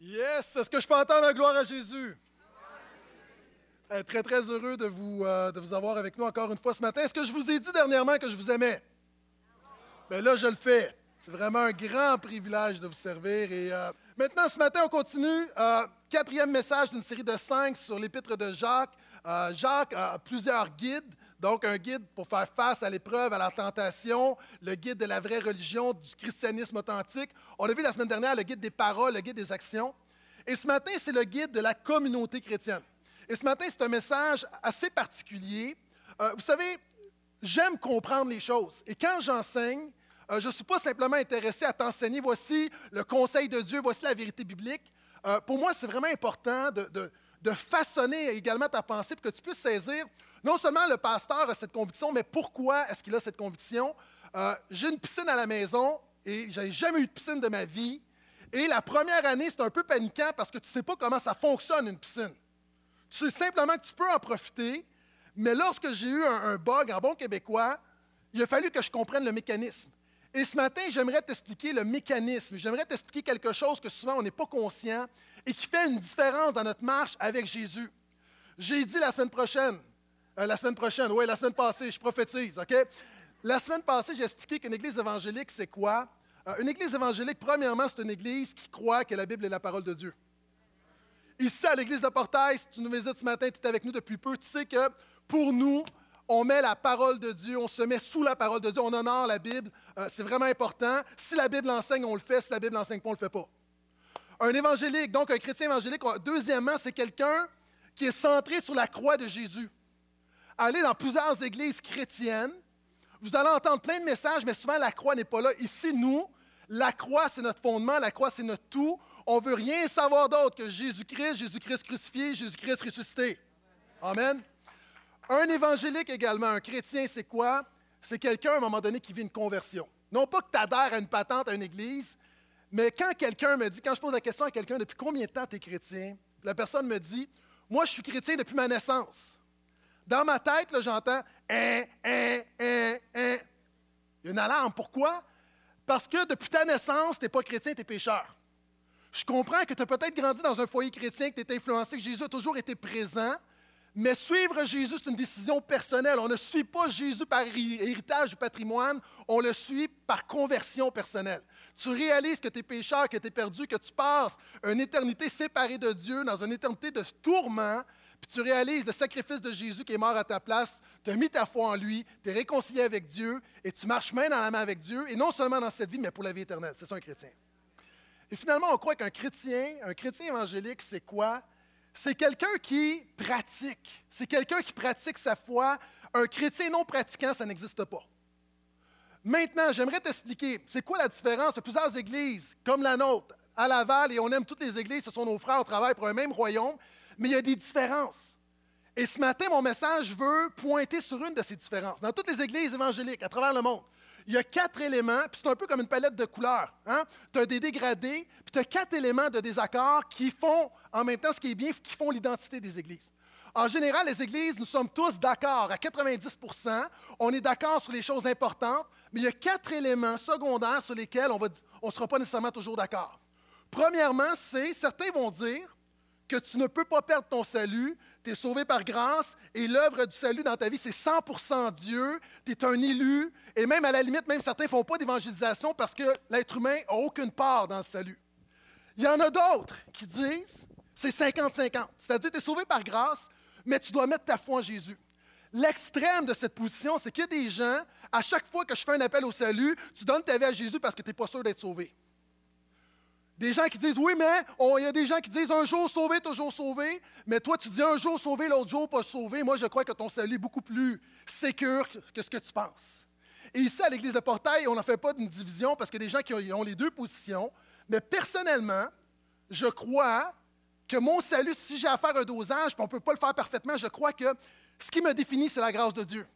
Yes! Est-ce que je peux entendre la gloire à Jésus? Euh, très, très heureux de vous, euh, de vous avoir avec nous encore une fois ce matin. Est-ce que je vous ai dit dernièrement que je vous aimais? Bien là, je le fais. C'est vraiment un grand privilège de vous servir. Et euh, maintenant, ce matin, on continue. quatrième message d'une série de cinq sur l'épître de Jacques. Jacques a plusieurs guides. Donc, un guide pour faire face à l'épreuve, à la tentation, le guide de la vraie religion, du christianisme authentique. On a vu la semaine dernière le guide des paroles, le guide des actions. Et ce matin, c'est le guide de la communauté chrétienne. Et ce matin, c'est un message assez particulier. Euh, vous savez, j'aime comprendre les choses. Et quand j'enseigne, euh, je ne suis pas simplement intéressé à t'enseigner, voici le conseil de Dieu, voici la vérité biblique. Euh, pour moi, c'est vraiment important de, de, façonner également ta pensée pour que tu puisses saisir non seulement le pasteur a cette conviction, mais pourquoi est-ce qu'il a cette conviction? Euh, j'ai une piscine à la maison et je n'ai jamais eu de piscine de ma vie. Et la première année, c'est un peu paniquant parce que tu ne sais pas comment ça fonctionne une piscine. Tu sais simplement que tu peux en profiter, mais lorsque j'ai eu un, bug en bon québécois, il a fallu que je comprenne le mécanisme. Et ce matin, j'aimerais t'expliquer le mécanisme. J'aimerais t'expliquer quelque chose que souvent on n'est pas conscient et qui fait une différence dans notre marche avec Jésus. J'ai dit la semaine prochaine, euh, la semaine prochaine, oui, la semaine passée, je prophétise, OK? La semaine passée, j'ai expliqué qu'une église évangélique, c'est quoi? Euh, une église évangélique, premièrement, c'est une église qui croit que la Bible est la parole de Dieu. Ici, à l'église de Portail, si tu nous visites ce matin, tu es avec nous depuis peu, tu sais que pour nous, on met la parole de Dieu, on se met sous la parole de Dieu, on honore la Bible. Euh, c'est vraiment important. Si la Bible enseigne, on le fait. Si la Bible n'enseigne pas, on ne le fait pas. Un évangélique, donc un chrétien évangélique, deuxièmement, c'est quelqu'un qui est centré sur la croix de Jésus allez dans plusieurs églises chrétiennes, vous allez entendre plein de messages, mais souvent la croix n'est pas là. Ici, nous, la croix, c'est notre fondement, la croix, c'est notre tout. On ne veut rien savoir d'autre que Jésus-Christ, Jésus-Christ crucifié, Jésus-Christ ressuscité. Amen. Un évangélique également, un chrétien, c'est quoi? C'est quelqu'un à un moment donné qui vit une conversion. Non pas que tu adhères à une patente à une église, mais quand quelqu'un me dit, quand je pose la question à quelqu'un, depuis combien de temps tu es chrétien? La personne me dit, moi je suis chrétien depuis ma naissance. Dans ma tête, j'entends hein. Il y a une alarme. Pourquoi? Parce que depuis ta naissance, tu n'es pas chrétien, tu es pécheur. Je comprends que tu as peut-être grandi dans un foyer chrétien, que tu es influencé, que Jésus a toujours été présent, mais suivre Jésus, c'est une décision personnelle. On ne suit pas Jésus par héritage du patrimoine, on le suit par conversion personnelle. Tu réalises que tu es pécheur, que tu es perdu, que tu passes une éternité séparée de Dieu, dans une éternité de tourment, puis tu réalises le sacrifice de Jésus qui est mort à ta place, tu as mis ta foi en lui, tu es réconcilié avec Dieu et tu marches main dans la main avec Dieu, et non seulement dans cette vie, mais pour la vie éternelle. C'est ça un chrétien. Et finalement, on croit qu'un chrétien, un chrétien évangélique, c'est quoi? C'est quelqu'un qui pratique. C'est quelqu'un qui pratique sa foi. Un chrétien non pratiquant, ça n'existe pas. Maintenant, j'aimerais t'expliquer, c'est quoi la différence de plusieurs églises comme la nôtre? À Laval, et on aime toutes les églises, ce sont nos frères, on travaille pour un même royaume, mais il y a des différences. Et ce matin, mon message veut pointer sur une de ces différences. Dans toutes les églises évangéliques à travers le monde, il y a quatre éléments, puis c'est un peu comme une palette de couleurs. Hein? Tu as des dégradés, puis tu as quatre éléments de désaccord qui font, en même temps, ce qui est bien, qui font l'identité des églises. En général, les églises, nous sommes tous d'accord à 90% On est d'accord sur les choses importantes, mais il y a quatre éléments secondaires sur lesquels on ne sera pas nécessairement toujours d'accord. Premièrement, c'est, certains vont dire, que tu ne peux pas perdre ton salut, tu es sauvé par grâce et l'œuvre du salut dans ta vie, c'est 100% Dieu, tu es un élu et même à la limite, même certains ne font pas d'évangélisation parce que l'être humain n'a aucune part dans le salut. Il y en a d'autres qui disent c'est 50-50, c'est-à-dire tu es sauvé par grâce, mais tu dois mettre ta foi en Jésus. L'extrême de cette position, c'est qu'il y a des gens, à chaque fois que je fais un appel au salut, tu donnes ta vie à Jésus parce que tu n'es pas sûr d'être sauvé. Des gens qui disent oui, mais il y a des gens qui disent un jour sauvé, toujours sauvé. Mais toi, tu dis un jour sauvé, l'autre jour pas sauvé. Moi, je crois que ton salut est beaucoup plus sécure que ce que tu penses. Et ici, à l'Église de Portail, on n'en fait pas d'une division parce a des gens qui ont les deux positions. Mais personnellement, je crois que mon salut, si j'ai à faire un dosage, puis on ne peut pas le faire parfaitement, je crois que ce qui me définit, c'est la grâce de Dieu.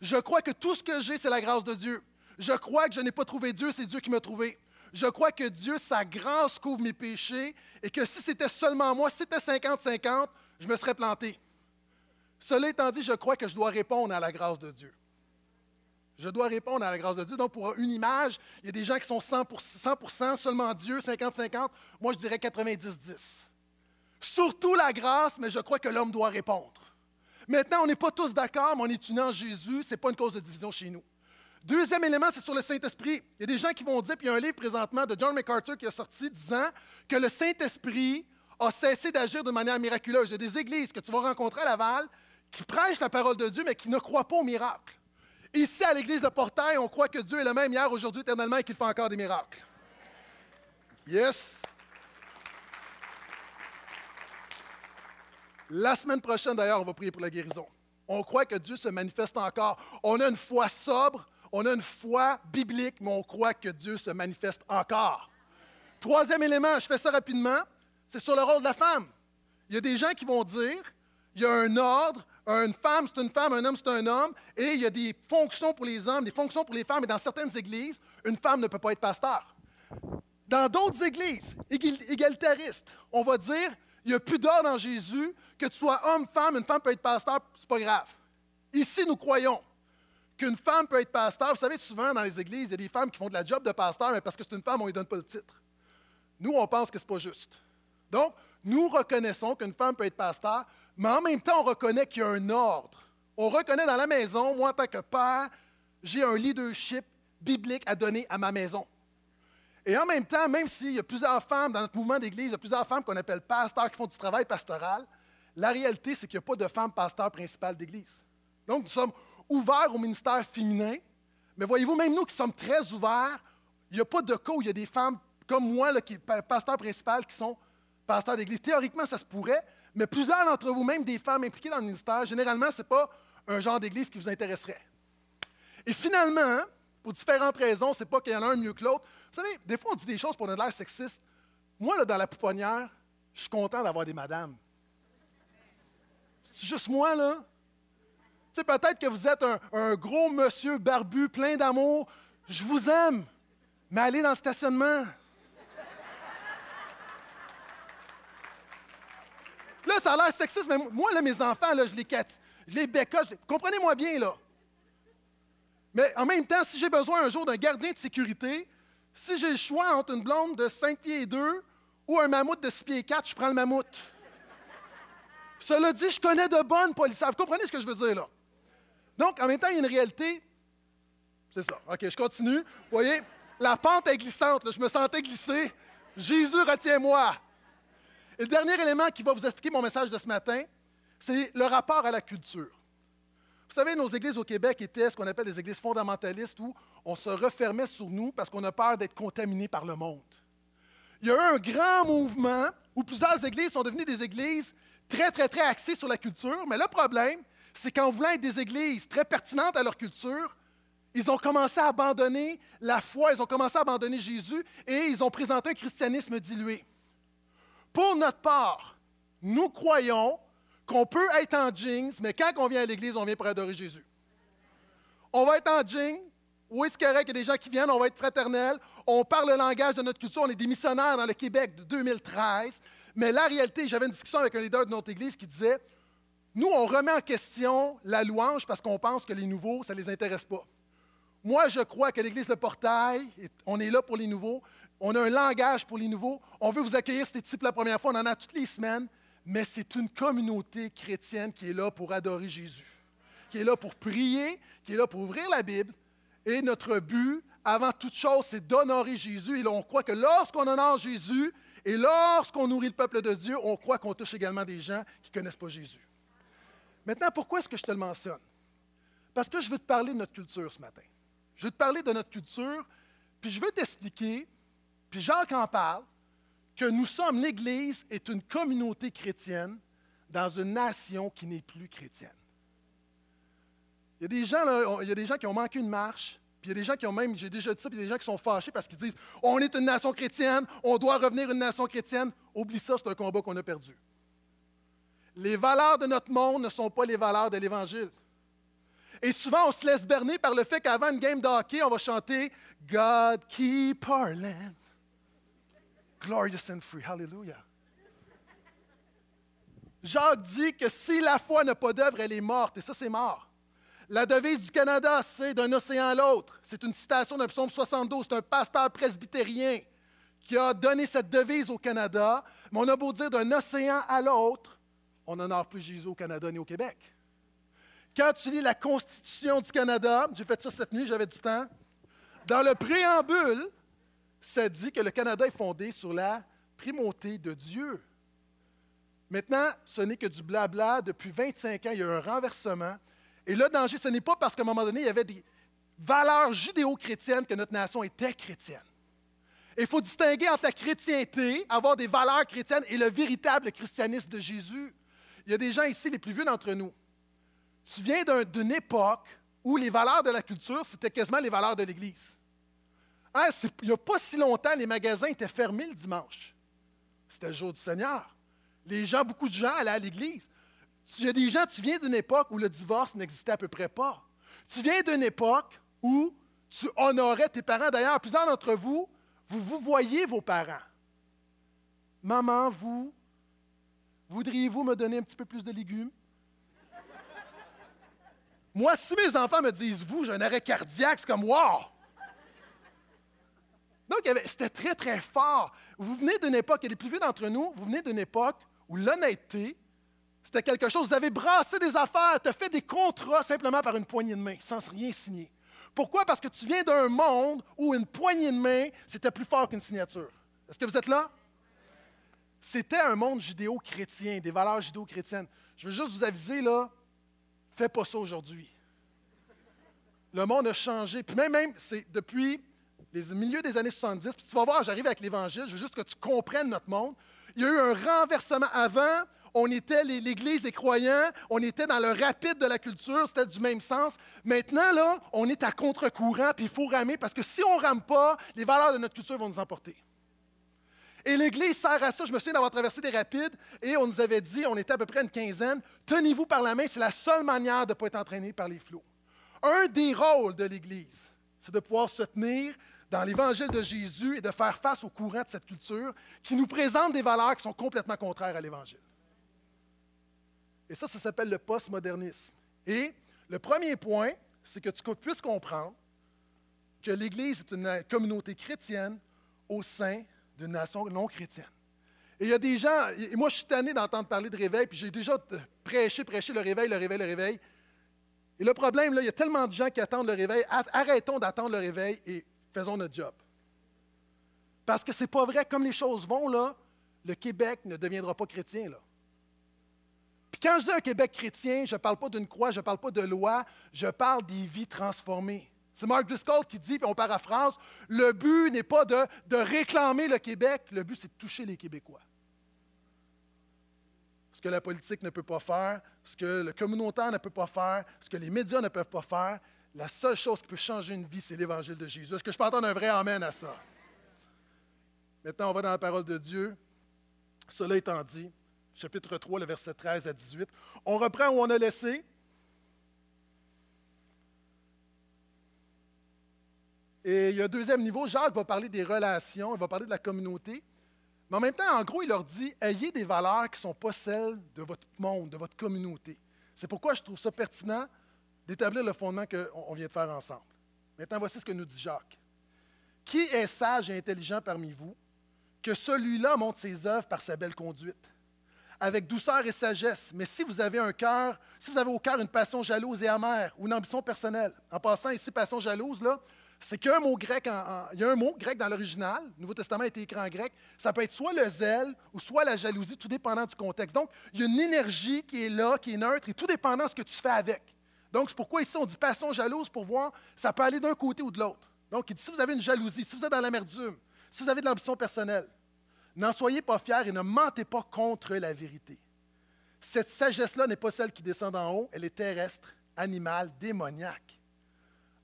Je crois que tout ce que j'ai, c'est la grâce de Dieu. Je crois que je n'ai pas trouvé Dieu, c'est Dieu qui m'a trouvé je crois que Dieu, sa grâce couvre mes péchés et que si c'était seulement moi, si c'était 50-50, je me serais planté. Cela étant dit, je crois que je dois répondre à la grâce de Dieu. Je dois répondre à la grâce de Dieu. Donc, pour une image, il y a des gens qui sont 100%, seulement Dieu, 50-50. Moi, je dirais 90-10. Surtout la grâce, mais je crois que l'homme doit répondre. Maintenant, on n'est pas tous d'accord, mais on est unis en Jésus. Ce n'est pas une cause de division chez nous. Deuxième élément, c'est sur le Saint-Esprit. Il y a des gens qui vont dire, puis il y a un livre présentement de John MacArthur qui est sorti disant que le Saint-Esprit a cessé d'agir de manière miraculeuse. Il y a des églises que tu vas rencontrer à Laval qui prêchent la parole de Dieu, mais qui ne croient pas au miracle. Ici, à l'église de Portail, on croit que Dieu est le même hier, aujourd'hui, éternellement, et qu'il fait encore des miracles. Yes! La semaine prochaine, d'ailleurs, on va prier pour la guérison. On croit que Dieu se manifeste encore. On a une foi sobre, on a une foi biblique, mais on croit que Dieu se manifeste encore. Troisième élément, je fais ça rapidement, c'est sur le rôle de la femme. Il y a des gens qui vont dire, il y a un ordre, une femme c'est une femme, un homme c'est un homme, et il y a des fonctions pour les hommes, des fonctions pour les femmes, et dans certaines églises, une femme ne peut pas être pasteur. Dans d'autres églises égalitaristes, on va dire, il n'y a plus d'ordre en Jésus, que tu sois homme, femme, une femme peut être pasteur, c'est pas grave. Ici, nous croyons qu'une femme peut être pasteur. Vous savez, souvent dans les églises, il y a des femmes qui font de la job de pasteur, mais parce que c'est une femme, on ne lui donne pas le titre. Nous, on pense que ce n'est pas juste. Donc, nous reconnaissons qu'une femme peut être pasteur, mais en même temps, on reconnaît qu'il y a un ordre. On reconnaît dans la maison, moi, en tant que père, j'ai un leadership biblique à donner à ma maison. Et en même temps, même s'il y a plusieurs femmes dans notre mouvement d'église, il y a plusieurs femmes qu'on appelle pasteurs qui font du travail pastoral, la réalité, c'est qu'il n'y a pas de femme pasteur principale d'église. Donc, nous sommes ouverts au ministère féminin, mais voyez-vous, même nous qui sommes très ouverts, il n'y a pas de cas où il y a des femmes comme moi, là, qui pasteur principal, qui sont pasteurs d'église. Théoriquement, ça se pourrait, mais plusieurs d'entre vous, même des femmes impliquées dans le ministère, généralement, ce n'est pas un genre d'église qui vous intéresserait. Et finalement, pour différentes raisons, ce n'est pas qu'il y en a un mieux que l'autre. Vous savez, des fois, on dit des choses pour notre l'air sexiste. Moi, là, dans la pouponnière, je suis content d'avoir des madames. C'est juste moi, là. Sais, peut-être que vous êtes un, gros monsieur barbu, plein d'amour. Je vous aime, mais allez dans le stationnement. Là, ça a l'air sexiste, mais moi, là, mes enfants, là, je les, je les bécoche. Comprenez-moi bien, là. Mais en même temps, si j'ai besoin un jour d'un gardien de sécurité, si j'ai le choix entre une blonde de 5 pieds et 2 ou un mammouth de 6 pieds et 4, je prends le mammouth. Cela dit, je connais de bonnes policières. Vous comprenez ce que je veux dire, là? Donc, en même temps, il y a une réalité. C'est ça. OK, je continue. Vous voyez, la pente est glissante. Je me sentais glisser. Jésus, retiens-moi. Et le dernier élément qui va vous expliquer mon message de ce matin, c'est le rapport à la culture. Vous savez, nos églises au Québec étaient ce qu'on appelle des églises fondamentalistes où on se refermait sur nous parce qu'on a peur d'être contaminé par le monde. Il y a eu un grand mouvement où plusieurs églises sont devenues des églises très, très, très axées sur la culture, mais le problème, c'est qu'en voulant être des églises très pertinentes à leur culture, ils ont commencé à abandonner la foi, ils ont commencé à abandonner Jésus et ils ont présenté un christianisme dilué. Pour notre part, nous croyons qu'on peut être en jeans, mais quand on vient à l'Église, on vient pour adorer Jésus. On va être en jeans. Oui, c'est correct, il y a des gens qui viennent, on va être fraternel, on parle le langage de notre culture, on est des missionnaires dans le Québec de 2013. Mais la réalité, j'avais une discussion avec un leader de notre Église qui disait Nous, on remet en question la louange parce qu'on pense que les nouveaux, ça ne les intéresse pas. Moi, je crois que l'Église de Portail, on est là pour les nouveaux. On a un langage pour les nouveaux. On veut vous accueillir, c'était type la première fois. On en a toutes les semaines. Mais c'est une communauté chrétienne qui est là pour adorer Jésus, qui est là pour prier, qui est là pour ouvrir la Bible. Et notre but, avant toute chose, c'est d'honorer Jésus. Et là, on croit que lorsqu'on honore Jésus et lorsqu'on nourrit le peuple de Dieu, on croit qu'on touche également des gens qui ne connaissent pas Jésus. Maintenant, pourquoi est-ce que je te le mentionne? Parce que je veux te parler de notre culture ce matin. Je veux te parler de notre culture, puis je veux t'expliquer puis Jacques en parle, que nous sommes, l'Église est une communauté chrétienne dans une nation qui n'est plus chrétienne. Il y a des gens, là, il y a des gens qui ont manqué une marche, puis il y a des gens qui ont même, j'ai déjà dit ça, puis il y a des gens qui sont fâchés parce qu'ils disent on est une nation chrétienne, on doit revenir une nation chrétienne. Oublie ça, c'est un combat qu'on a perdu. Les valeurs de notre monde ne sont pas les valeurs de l'Évangile. Et souvent, on se laisse berner par le fait qu'avant une game de on va chanter God keep our land. Glorious and free. Hallelujah. Jacques dit que si la foi n'a pas d'œuvre, elle est morte. Et ça, c'est mort. La devise du Canada, c'est d'un océan à l'autre. C'est une citation d'un psaume 72. C'est un pasteur presbytérien qui a donné cette devise au Canada. Mais on a beau dire d'un océan à l'autre, on n'honore plus Jésus au Canada ni au Québec. Quand tu lis la Constitution du Canada, j'ai fait ça cette nuit, j'avais du temps, dans le préambule, ça dit que le Canada est fondé sur la primauté de Dieu. Maintenant, ce n'est que du blabla. Depuis 25 ans, il y a eu un renversement. Et le danger, ce n'est pas parce qu'à un moment donné, il y avait des valeurs judéo-chrétiennes que notre nation était chrétienne. il faut distinguer entre la chrétienté, avoir des valeurs chrétiennes, et le véritable christianisme de Jésus. Il y a des gens ici, les plus vieux d'entre nous. Tu viens d'une époque où les valeurs de la culture, c'était quasiment les valeurs de l'Église. Hein, il n'y a pas si longtemps, les magasins étaient fermés le dimanche. C'était le jour du Seigneur. Les gens, beaucoup de gens allaient à l'Église. Il y a des gens, tu viens d'une époque où le divorce n'existait à peu près pas. Tu viens d'une époque où tu honorais tes parents. D'ailleurs, plusieurs d'entre vous, vous vous voyez vos parents. Maman, vous, voudriez-vous me donner un petit peu plus de légumes? Moi, si mes enfants me disent vous, j'ai un arrêt cardiaque, c'est comme wow! Donc, c'était très, très fort. Vous venez d'une époque, et les plus vieux d'entre nous, vous venez d'une époque où l'honnêteté, c'était quelque chose. Vous avez brassé des affaires, tu as fait des contrats simplement par une poignée de main, sans rien signer. Pourquoi? Parce que tu viens d'un monde où une poignée de main, c'était plus fort qu'une signature. Est-ce que vous êtes là? C'était un monde judéo-chrétien, des valeurs judéo-chrétiennes. Je veux juste vous aviser, là, Fais pas ça aujourd'hui. Le monde a changé. Puis même, même c'est depuis les milieux des années 70, puis tu vas voir, j'arrive avec l'Évangile, je veux juste que tu comprennes notre monde. Il y a eu un renversement. Avant, on était l'Église des croyants, on était dans le rapide de la culture, c'était du même sens. Maintenant, là, on est à contre-courant, puis il faut ramer, parce que si on ne rame pas, les valeurs de notre culture vont nous emporter. Et l'Église sert à ça. Je me souviens d'avoir traversé des rapides et on nous avait dit, on était à peu près une quinzaine, tenez-vous par la main, c'est la seule manière de ne pas être entraîné par les flots. Un des rôles de l'Église, c'est de pouvoir se tenir dans l'Évangile de Jésus et de faire face au courant de cette culture qui nous présente des valeurs qui sont complètement contraires à l'Évangile. Et ça, ça s'appelle le postmodernisme. Et le premier point, c'est que tu puisses comprendre que l'Église est une communauté chrétienne au sein d'une nation non chrétienne. Et il y a des gens, et moi je suis tanné d'entendre parler de réveil, puis j'ai déjà prêché, prêché le réveil, le réveil, le réveil. Et le problème, là, il y a tellement de gens qui attendent le réveil. Arrêtons d'attendre le réveil et faisons notre job. Parce que c'est pas vrai, comme les choses vont, là, le Québec ne deviendra pas chrétien. Là. Puis quand je dis un Québec chrétien, je ne parle pas d'une croix, je ne parle pas de loi, je parle des vies transformées. C'est Mark Driscoll qui dit, puis on paraphrase, le but n'est pas de, réclamer le Québec, le but c'est de toucher les Québécois. Ce que la politique ne peut pas faire, ce que le communautaire ne peut pas faire, ce que les médias ne peuvent pas faire, la seule chose qui peut changer une vie, c'est l'Évangile de Jésus. Est-ce que je peux entendre un vrai Amen à ça? Maintenant, on va dans la parole de Dieu. Cela étant dit, chapitre 3, le verset 13 à 18, on reprend où on a laissé. Et il y a un deuxième niveau, Jacques va parler des relations, il va parler de la communauté. Mais en même temps, en gros, il leur dit ayez des valeurs qui ne sont pas celles de votre monde, de votre communauté. C'est pourquoi je trouve ça pertinent d'établir le fondement qu'on vient de faire ensemble. Maintenant, voici ce que nous dit Jacques. Qui est sage et intelligent parmi vous que celui-là montre ses œuvres par sa belle conduite, avec douceur et sagesse. Mais si vous avez un cœur, si vous avez au cœur une passion jalouse et amère ou une ambition personnelle, en passant ici, passion jalouse, là, c'est qu'il y a un mot grec, il y a un mot grec dans l'original, le Nouveau Testament a été écrit en grec, ça peut être soit le zèle ou soit la jalousie, tout dépendant du contexte. Donc, il y a une énergie qui est là, qui est neutre, et tout dépendant de ce que tu fais avec. Donc, c'est pourquoi ici on dit passion jalouse pour voir, ça peut aller d'un côté ou de l'autre. Donc, il dit, si vous avez une jalousie, si vous êtes dans l'amertume, si vous avez de l'ambition personnelle, n'en soyez pas fiers et ne mentez pas contre la vérité. Cette sagesse-là n'est pas celle qui descend d'en haut, elle est terrestre, animale, démoniaque.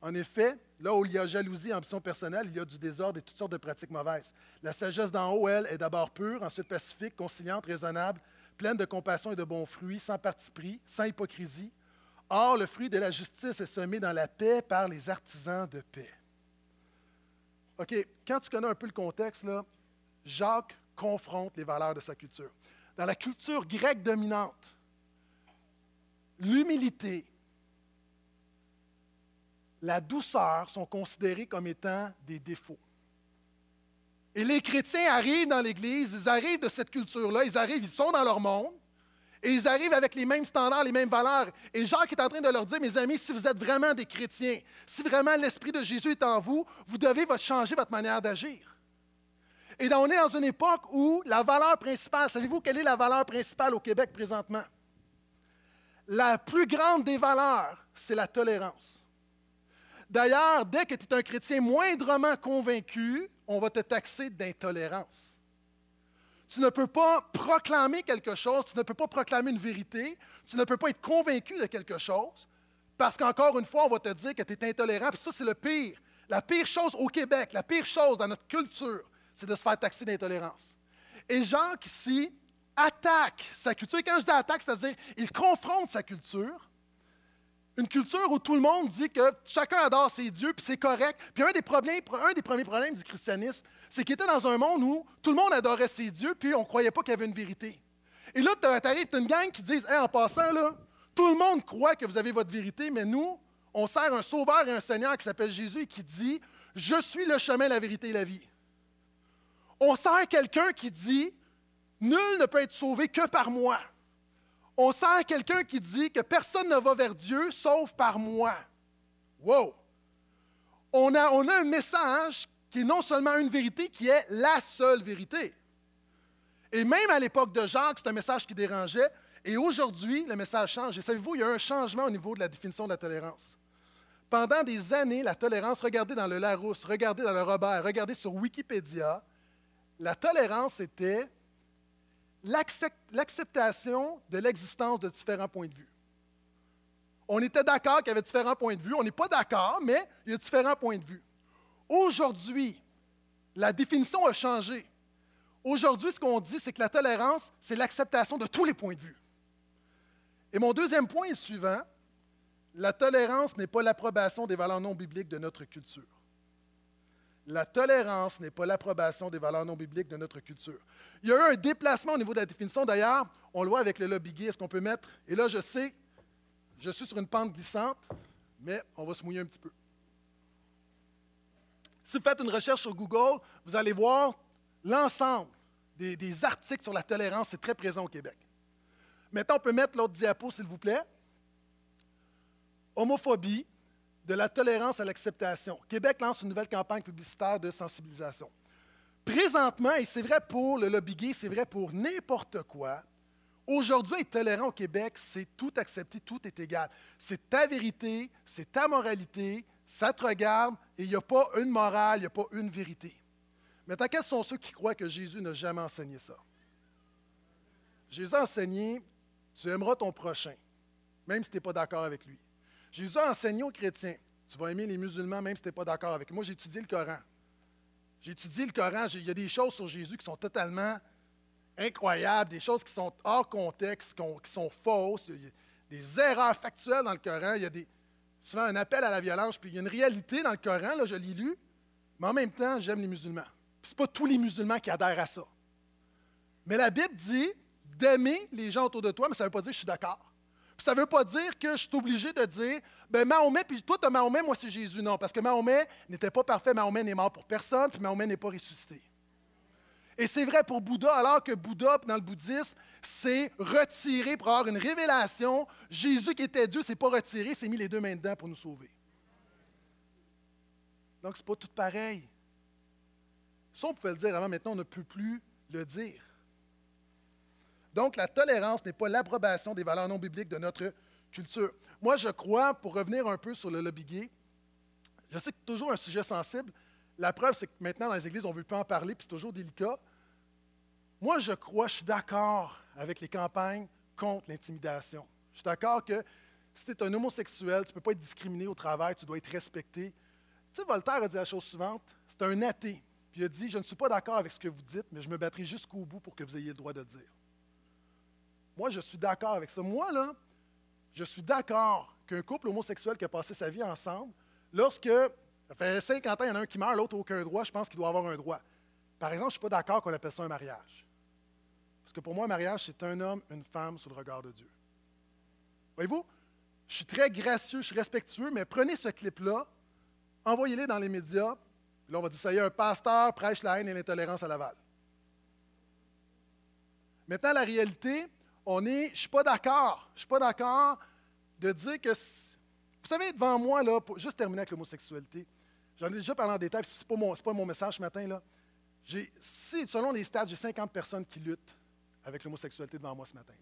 En effet, là où il y a jalousie, ambition personnelle, il y a du désordre et toutes sortes de pratiques mauvaises. La sagesse d'en haut, elle, est d'abord pure, ensuite pacifique, conciliante, raisonnable, pleine de compassion et de bons fruits, sans parti pris, sans hypocrisie. Or, le fruit de la justice est semé dans la paix par les artisans de paix. OK, quand tu connais un peu le contexte, Jacques confronte les valeurs de sa culture. Dans la culture grecque dominante, l'humilité, la douceur sont considérés comme étant des défauts. Et les chrétiens arrivent dans l'Église, ils arrivent de cette culture-là, ils arrivent, ils sont dans leur monde, et ils arrivent avec les mêmes standards, les mêmes valeurs. Et Jacques est en train de leur dire, mes amis, si vous êtes vraiment des chrétiens, si vraiment l'Esprit de Jésus est en vous, vous devez changer votre manière d'agir. Et on est dans une époque où la valeur principale, savez-vous quelle est la valeur principale au Québec présentement? La plus grande des valeurs, c'est la tolérance. D'ailleurs, dès que tu es un chrétien moindrement convaincu, on va te taxer d'intolérance. Tu ne peux pas proclamer quelque chose, tu ne peux pas proclamer une vérité, tu ne peux pas être convaincu de quelque chose, parce qu'encore une fois, on va te dire que tu es intolérant. Puis ça, c'est le pire. La pire chose au Québec, la pire chose dans notre culture, c'est de se faire taxer d'intolérance. Et Jacques, ici, attaque sa culture. Et quand je dis attaque, c'est-à-dire, il confronte sa culture une culture où tout le monde dit que chacun adore ses dieux, puis c'est correct. Puis un des, problèmes, un des premiers problèmes du christianisme, c'est qu'il était dans un monde où tout le monde adorait ses dieux, puis on ne croyait pas qu'il y avait une vérité. Et là, tu arrives, tu une gang qui dit En passant, là, tout le monde croit que vous avez votre vérité, mais nous, on sert un sauveur et un Seigneur qui s'appelle Jésus et qui dit Je suis le chemin, la vérité et la vie. On sert quelqu'un qui dit Nul ne peut être sauvé que par moi on sert quelqu'un qui dit que personne ne va vers Dieu sauf par moi. Wow! On a, on a un message qui est non seulement une vérité, qui est la seule vérité. Et même à l'époque de Jacques, c'est un message qui dérangeait. Et aujourd'hui, le message change. Et savez-vous, il y a un changement au niveau de la définition de la tolérance. Pendant des années, la tolérance, regardez dans le Larousse, regardez dans le Robert, regardez sur Wikipédia, la tolérance était l'acceptation de l'existence de différents points de vue. On était d'accord qu'il y avait différents points de vue. On n'est pas d'accord, mais il y a différents points de vue. Aujourd'hui, la définition a changé. Aujourd'hui, ce qu'on dit, c'est que la tolérance, c'est l'acceptation de tous les points de vue. Et mon deuxième point est suivant. La tolérance n'est pas l'approbation des valeurs non bibliques de notre culture. La tolérance n'est pas l'approbation des valeurs non bibliques de notre culture. Il y a eu un déplacement au niveau de la définition. D'ailleurs, on le voit avec le lobby gay, est-ce qu'on peut mettre. Et là, je sais, je suis sur une pente glissante, mais on va se mouiller un petit peu. Si vous faites une recherche sur Google, vous allez voir l'ensemble des, des, articles sur la tolérance, c'est très présent au Québec. Maintenant, on peut mettre l'autre diapo, s'il vous plaît. Homophobie, de la tolérance à l'acceptation. Québec lance une nouvelle campagne publicitaire de sensibilisation. Présentement, et c'est vrai pour le lobby gay, c'est vrai pour n'importe quoi, aujourd'hui, être tolérant au Québec, c'est tout accepter, tout est égal. C'est ta vérité, c'est ta moralité, ça te regarde, et il n'y a pas une morale, il n'y a pas une vérité. Maintenant, quels sont ceux qui croient que Jésus n'a jamais enseigné ça? Jésus a enseigné, tu aimeras ton prochain, même si tu n'es pas d'accord avec lui. Jésus a enseigné aux chrétiens, tu vas aimer les musulmans même si tu n'es pas d'accord avec. Moi, j'ai étudié le Coran. J'ai étudié le Coran. Il y a des choses sur Jésus qui sont totalement incroyables, des choses qui sont hors contexte, qui sont fausses. Des erreurs factuelles dans le Coran. Il y a souvent un appel à la violence. Puis il y a une réalité dans le Coran, là, je l'ai lu, mais en même temps, j'aime les musulmans. Ce n'est pas tous les musulmans qui adhèrent à ça. Mais la Bible dit d'aimer les gens autour de toi, mais ça ne veut pas dire que je suis d'accord ça ne veut pas dire que je suis obligé de dire, ben Mahomet, puis toi, tu Mahomet, moi, c'est Jésus. Non, parce que Mahomet n'était pas parfait. Mahomet n'est mort pour personne, puis Mahomet n'est pas ressuscité. Et c'est vrai pour Bouddha, alors que Bouddha, dans le bouddhisme, s'est retiré pour avoir une révélation. Jésus, qui était Dieu, s'est pas retiré, s'est mis les deux mains dedans pour nous sauver. Donc, ce n'est pas tout pareil. Ça, on pouvait le dire avant, maintenant, on ne peut plus le dire. Donc, la tolérance n'est pas l'approbation des valeurs non bibliques de notre culture. Moi, je crois, pour revenir un peu sur le lobby gay, je sais que c'est toujours un sujet sensible. La preuve, c'est que maintenant, dans les églises, on ne veut plus en parler, puis c'est toujours délicat. Moi, je crois, je suis d'accord avec les campagnes contre l'intimidation. Je suis d'accord que si tu es un homosexuel, tu ne peux pas être discriminé au travail, tu dois être respecté. Tu sais, Voltaire a dit la chose suivante c'est un athée. Puis il a dit Je ne suis pas d'accord avec ce que vous dites, mais je me battrai jusqu'au bout pour que vous ayez le droit de dire. Moi, je suis d'accord avec ça. Moi, là, je suis d'accord qu'un couple homosexuel qui a passé sa vie ensemble, lorsque, ça fait 50 ans, il y en a un qui meurt, l'autre aucun droit, je pense qu'il doit avoir un droit. Par exemple, je ne suis pas d'accord qu'on appelle ça un mariage. Parce que pour moi, un mariage, c'est un homme, une femme sous le regard de Dieu. Voyez-vous? je suis très gracieux, je suis respectueux, mais prenez ce clip-là, envoyez-le dans les médias. Là, on va dire, ça y est, un pasteur prêche la haine et l'intolérance à Laval. Maintenant, la réalité, on est, je suis pas d'accord. Je suis pas d'accord de dire que. Vous savez, devant moi, là, pour juste terminer avec l'homosexualité, j'en ai déjà parlé en détail, ce n'est pas, mon, pas mon message ce matin. Là. Si, selon les stats, j'ai 50 personnes qui luttent avec l'homosexualité devant moi ce matin.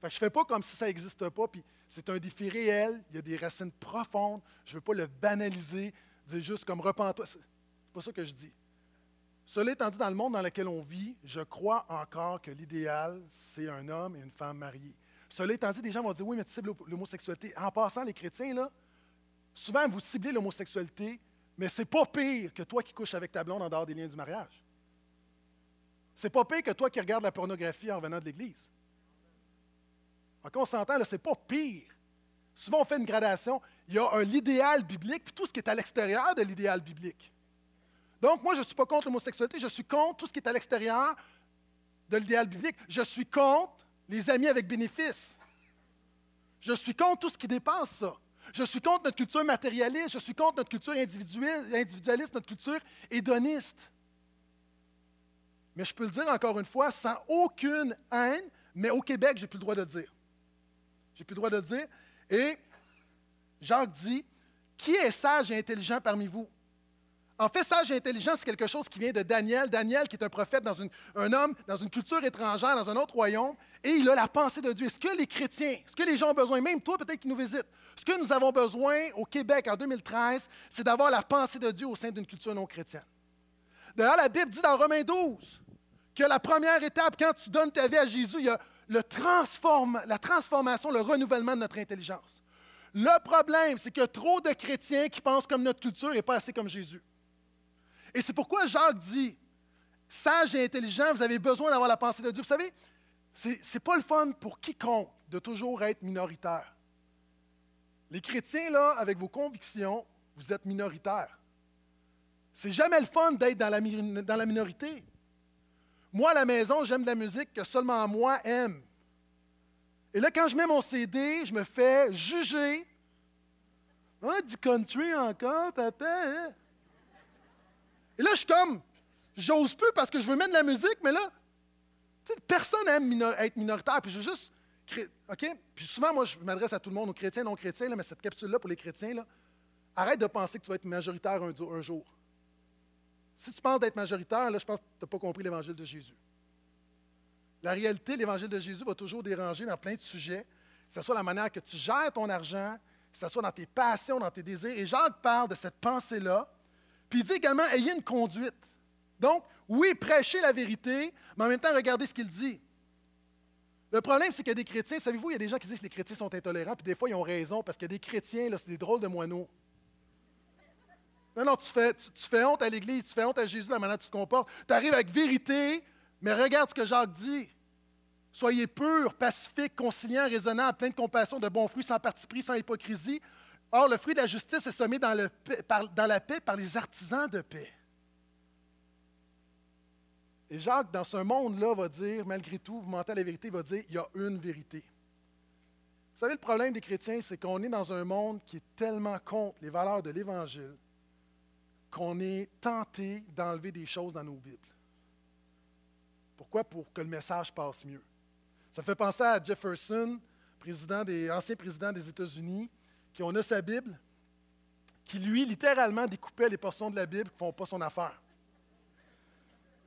Fait que je ne fais pas comme si ça n'existe pas, puis c'est un défi réel, il y a des racines profondes, je ne veux pas le banaliser, dire juste comme repens-toi. C'est pas ça que je dis. Cela étant dit, dans le monde dans lequel on vit, je crois encore que l'idéal, c'est un homme et une femme mariés. Cela étant dit, des gens vont dire Oui, mais tu cibles l'homosexualité. En passant, les chrétiens, là, souvent, vous ciblez l'homosexualité, mais c'est pas pire que toi qui couches avec ta blonde en dehors des liens du mariage. C'est pas pire que toi qui regardes la pornographie en revenant de l'Église. Encore on s'entend, c'est pas pire. Souvent, on fait une gradation. Il y a l'idéal biblique, puis tout ce qui est à l'extérieur de l'idéal biblique. Donc, moi, je ne suis pas contre l'homosexualité, je suis contre tout ce qui est à l'extérieur de l'idéal biblique. Je suis contre les amis avec bénéfice. Je suis contre tout ce qui dépasse ça. Je suis contre notre culture matérialiste, je suis contre notre culture individualiste, notre culture hédoniste. Mais je peux le dire encore une fois, sans aucune haine, mais au Québec, j'ai plus le droit de le dire. J'ai plus le droit de le dire. Et Jacques dit Qui est sage et intelligent parmi vous? En fait, sage et intelligent, c'est quelque chose qui vient de Daniel. Daniel, qui est un prophète, dans un homme, dans une culture étrangère, dans un autre royaume, et il a la pensée de Dieu. Est-ce que les chrétiens, ce que les gens ont besoin, même toi peut-être qui nous visites, ce que nous avons besoin au Québec en 2013, c'est d'avoir la pensée de Dieu au sein d'une culture non chrétienne? D'ailleurs, la Bible dit dans Romains 12 que la première étape, quand tu donnes ta vie à Jésus, il y a le la transformation, le renouvellement de notre intelligence. Le problème, c'est qu'il y a trop de chrétiens qui pensent comme notre culture et pas assez comme Jésus. Et c'est pourquoi Jacques dit, sage et intelligent, vous avez besoin d'avoir la pensée de Dieu. Vous savez, ce n'est pas le fun pour quiconque de toujours être minoritaire. Les chrétiens, là, avec vos convictions, vous êtes minoritaires. C'est jamais le fun d'être dans la, dans la minorité. Moi, à la maison, j'aime de la musique que seulement moi aime. Et là, quand je mets mon CD, je me fais juger. Ah, du country encore, papa. Hein? Et là, je suis comme, j'ose plus parce que je veux mettre de la musique, mais là, personne n'aime être minoritaire. Puis je veux juste. OK? Puis souvent, moi, je m'adresse à tout le monde, aux chrétiens, non chrétiens, là, mais cette capsule-là pour les chrétiens, là, arrête de penser que tu vas être majoritaire un, jour. Si tu penses d'être majoritaire, là, je pense que tu n'as pas compris l'évangile de Jésus. La réalité, l'évangile de Jésus va toujours déranger dans plein de sujets, que ce soit la manière que tu gères ton argent, que ce soit dans tes passions, dans tes désirs. Et Jacques parle de cette pensée-là puis il dit également, ayez une conduite. Donc, oui, prêchez la vérité, mais en même temps, regardez ce qu'il dit. Le problème, c'est qu'il y a des chrétiens, savez-vous, il y a des gens qui disent que les chrétiens sont intolérants, puis des fois, ils ont raison, parce a des chrétiens, là, c'est des drôles de moineaux. Non, non, tu fais, honte à l'Église, tu fais honte à Jésus, la manière dont tu te comportes. Tu arrives avec vérité, mais regarde ce que Jacques dit. Soyez purs, pacifiques, conciliants, raisonnables, pleins de compassion, de bons fruits, sans parti pris, sans hypocrisie. Or, le fruit de la justice est semé dans, la paix par les artisans de paix. Et Jacques, dans ce monde-là, va dire, malgré tout, vous mentez à la vérité, va dire, il y a une vérité. Vous savez, le problème des chrétiens, c'est qu'on est dans un monde qui est tellement contre les valeurs de l'Évangile qu'on est tenté d'enlever des choses dans nos Bibles. Pourquoi? Pour que le message passe mieux. Ça fait penser à Jefferson, ancien président des États-Unis, qui on a sa Bible, qui lui, littéralement, découpait les portions de la Bible qui ne font pas son affaire.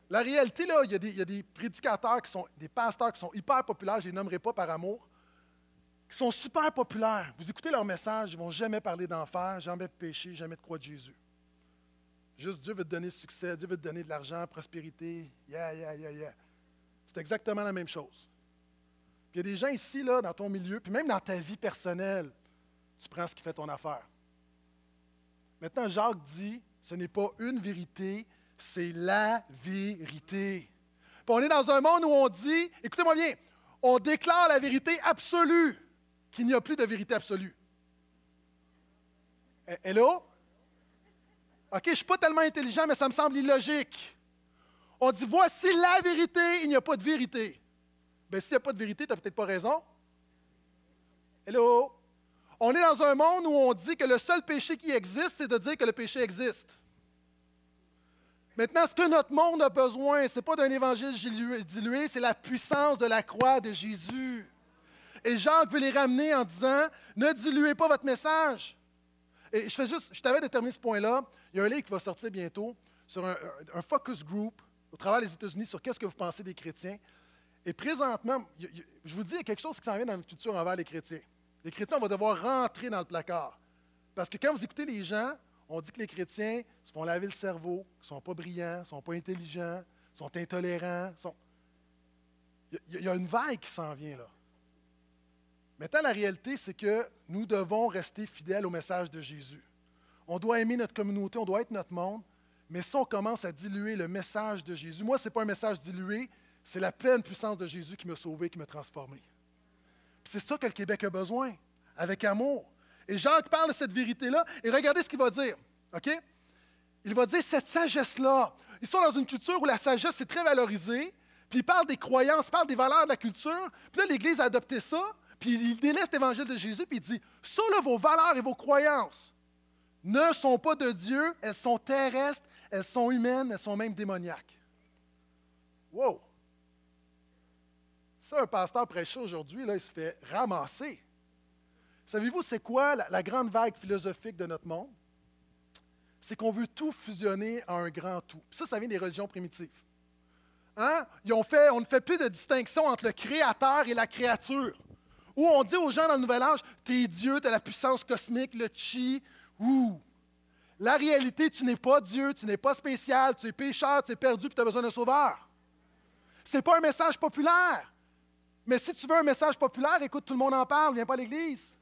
La réalité, là, il y, a des, prédicateurs qui sont, des pasteurs qui sont hyper populaires, je ne les nommerai pas par amour, qui sont super populaires. Vous écoutez leur message, ils ne vont jamais parler d'enfer, jamais de péché, jamais de croix de Jésus. Juste Dieu veut te donner succès, Dieu veut te donner de l'argent, prospérité, yeah, yeah, yeah, yeah. C'est exactement la même chose. Puis il y a des gens ici, là, dans ton milieu, puis même dans ta vie personnelle, tu prends ce qui fait ton affaire. Maintenant, Jacques dit, ce n'est pas une vérité, c'est la vérité. Puis on est dans un monde où on dit, écoutez-moi bien, on déclare la vérité absolue, qu'il n'y a plus de vérité absolue. Eh, hello? OK, je ne suis pas tellement intelligent, mais ça me semble illogique. On dit, voici la vérité, il n'y a pas de vérité. Bien, s'il n'y a pas de vérité, tu n'as peut-être pas raison. Hello? On est dans un monde où on dit que le seul péché qui existe, c'est de dire que le péché existe. Maintenant, ce que notre monde a besoin, ce n'est pas d'un évangile dilué, c'est la puissance de la croix de Jésus. Et Jacques veut les ramener en disant Ne diluez pas votre message. Et je fais juste, je t'avais déterminé ce point-là. Il y a un livre qui va sortir bientôt sur un, focus group au travers des États-Unis sur qu'est-ce que vous pensez des chrétiens. Et présentement, je vous dis, il y a quelque chose qui s'en vient dans notre culture envers les chrétiens. Les chrétiens vont devoir rentrer dans le placard. Parce que quand vous écoutez les gens, on dit que les chrétiens se font laver le cerveau, qu'ils ne sont pas brillants, ne sont pas intelligents, sont intolérants. Il y a une vague qui s'en vient là. Maintenant, la réalité, c'est que nous devons rester fidèles au message de Jésus. On doit aimer notre communauté, on doit être notre monde, mais si on commence à diluer le message de Jésus, moi, ce n'est pas un message dilué, c'est la pleine puissance de Jésus qui m'a sauvé, qui m'a transformé. C'est ça que le Québec a besoin, avec amour. Et Jacques parle de cette vérité-là, et regardez ce qu'il va dire. OK? Il va dire cette sagesse-là. Ils sont dans une culture où la sagesse est très valorisée, puis il parle des croyances, parle des valeurs de la culture. Puis là, l'Église a adopté ça, puis il délaisse l'évangile de Jésus, puis il dit Ça, vos valeurs et vos croyances ne sont pas de Dieu, elles sont terrestres, elles sont humaines, elles sont même démoniaques. Wow! Ça, un pasteur prêche aujourd'hui, là, il se fait ramasser. Savez-vous, c'est quoi la, grande vague philosophique de notre monde? C'est qu'on veut tout fusionner en un grand tout. ça, ça vient des religions primitives. Hein? Ils ont fait, on ne fait plus de distinction entre le créateur et la créature. Où on dit aux gens dans le Nouvel Âge, tu es Dieu, tu as la puissance cosmique, le chi. Ouh! La réalité, tu n'es pas Dieu, tu n'es pas spécial, tu es pécheur, tu es perdu, puis tu as besoin d'un sauveur. Ce n'est pas un message populaire. Mais si tu veux un message populaire, écoute, tout le monde en parle, viens pas à l'Église.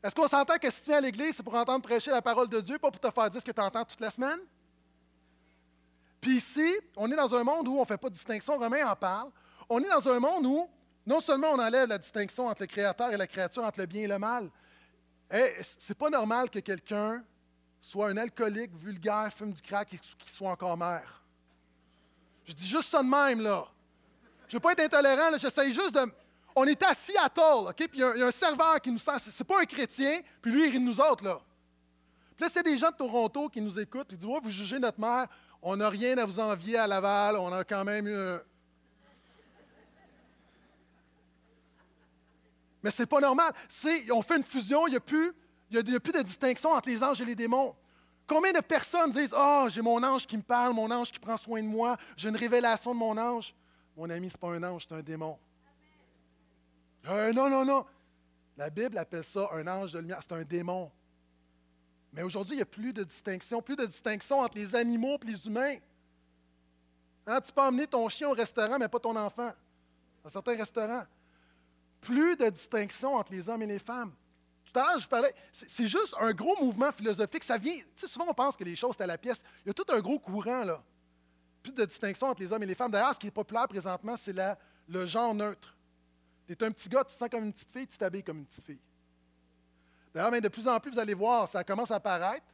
Est-ce qu'on s'entend que si tu viens à l'Église, c'est pour entendre prêcher la parole de Dieu, pas pour te faire dire ce que tu entends toute la semaine? Puis ici, on est dans un monde où on ne fait pas de distinction, Romain en parle. On est dans un monde où non seulement on enlève la distinction entre le créateur et la créature, entre le bien et le mal. Ce c'est pas normal que quelqu'un soit un alcoolique, vulgaire, fume du crack et qu'il soit encore mère. Je dis juste ça de même, là. Je ne veux pas être intolérant, j'essaye juste de. On est assis à tort, OK? Puis il y, a un serveur qui nous sent. C'est pas un chrétien, puis lui, il rit de nous autres, là. Puis là, c'est des gens de Toronto qui nous écoutent. Ils disent vous jugez notre mère, on n'a rien à vous envier à Laval, on a quand même eu Mais ce n'est pas normal. on fait une fusion, il n'y a, plus, a plus de distinction entre les anges et les démons. Combien de personnes disent oh, j'ai mon ange qui me parle, mon ange qui prend soin de moi, j'ai une révélation de mon ange Mon ami, ce n'est pas un ange, c'est un démon. Euh, non, non, non. La Bible appelle ça un ange de lumière, c'est un démon. Mais aujourd'hui, il n'y a plus de distinction, plus de distinction entre les animaux et les humains. Hein, tu peux emmener ton chien au restaurant, mais pas ton enfant. Dans certains restaurants plus de distinction entre les hommes et les femmes. Tout à l'heure, je parlais, c'est juste un gros mouvement philosophique. Ça vient, tu souvent on pense que les choses, c'est à la pièce. Il y a tout un gros courant, là. Plus de distinction entre les hommes et les femmes. D'ailleurs, ce qui est populaire présentement, c'est le genre neutre. Tu es un petit gars, tu te sens comme une petite fille, tu t'habilles comme une petite fille. D'ailleurs, de plus en plus, vous allez voir, ça commence à apparaître.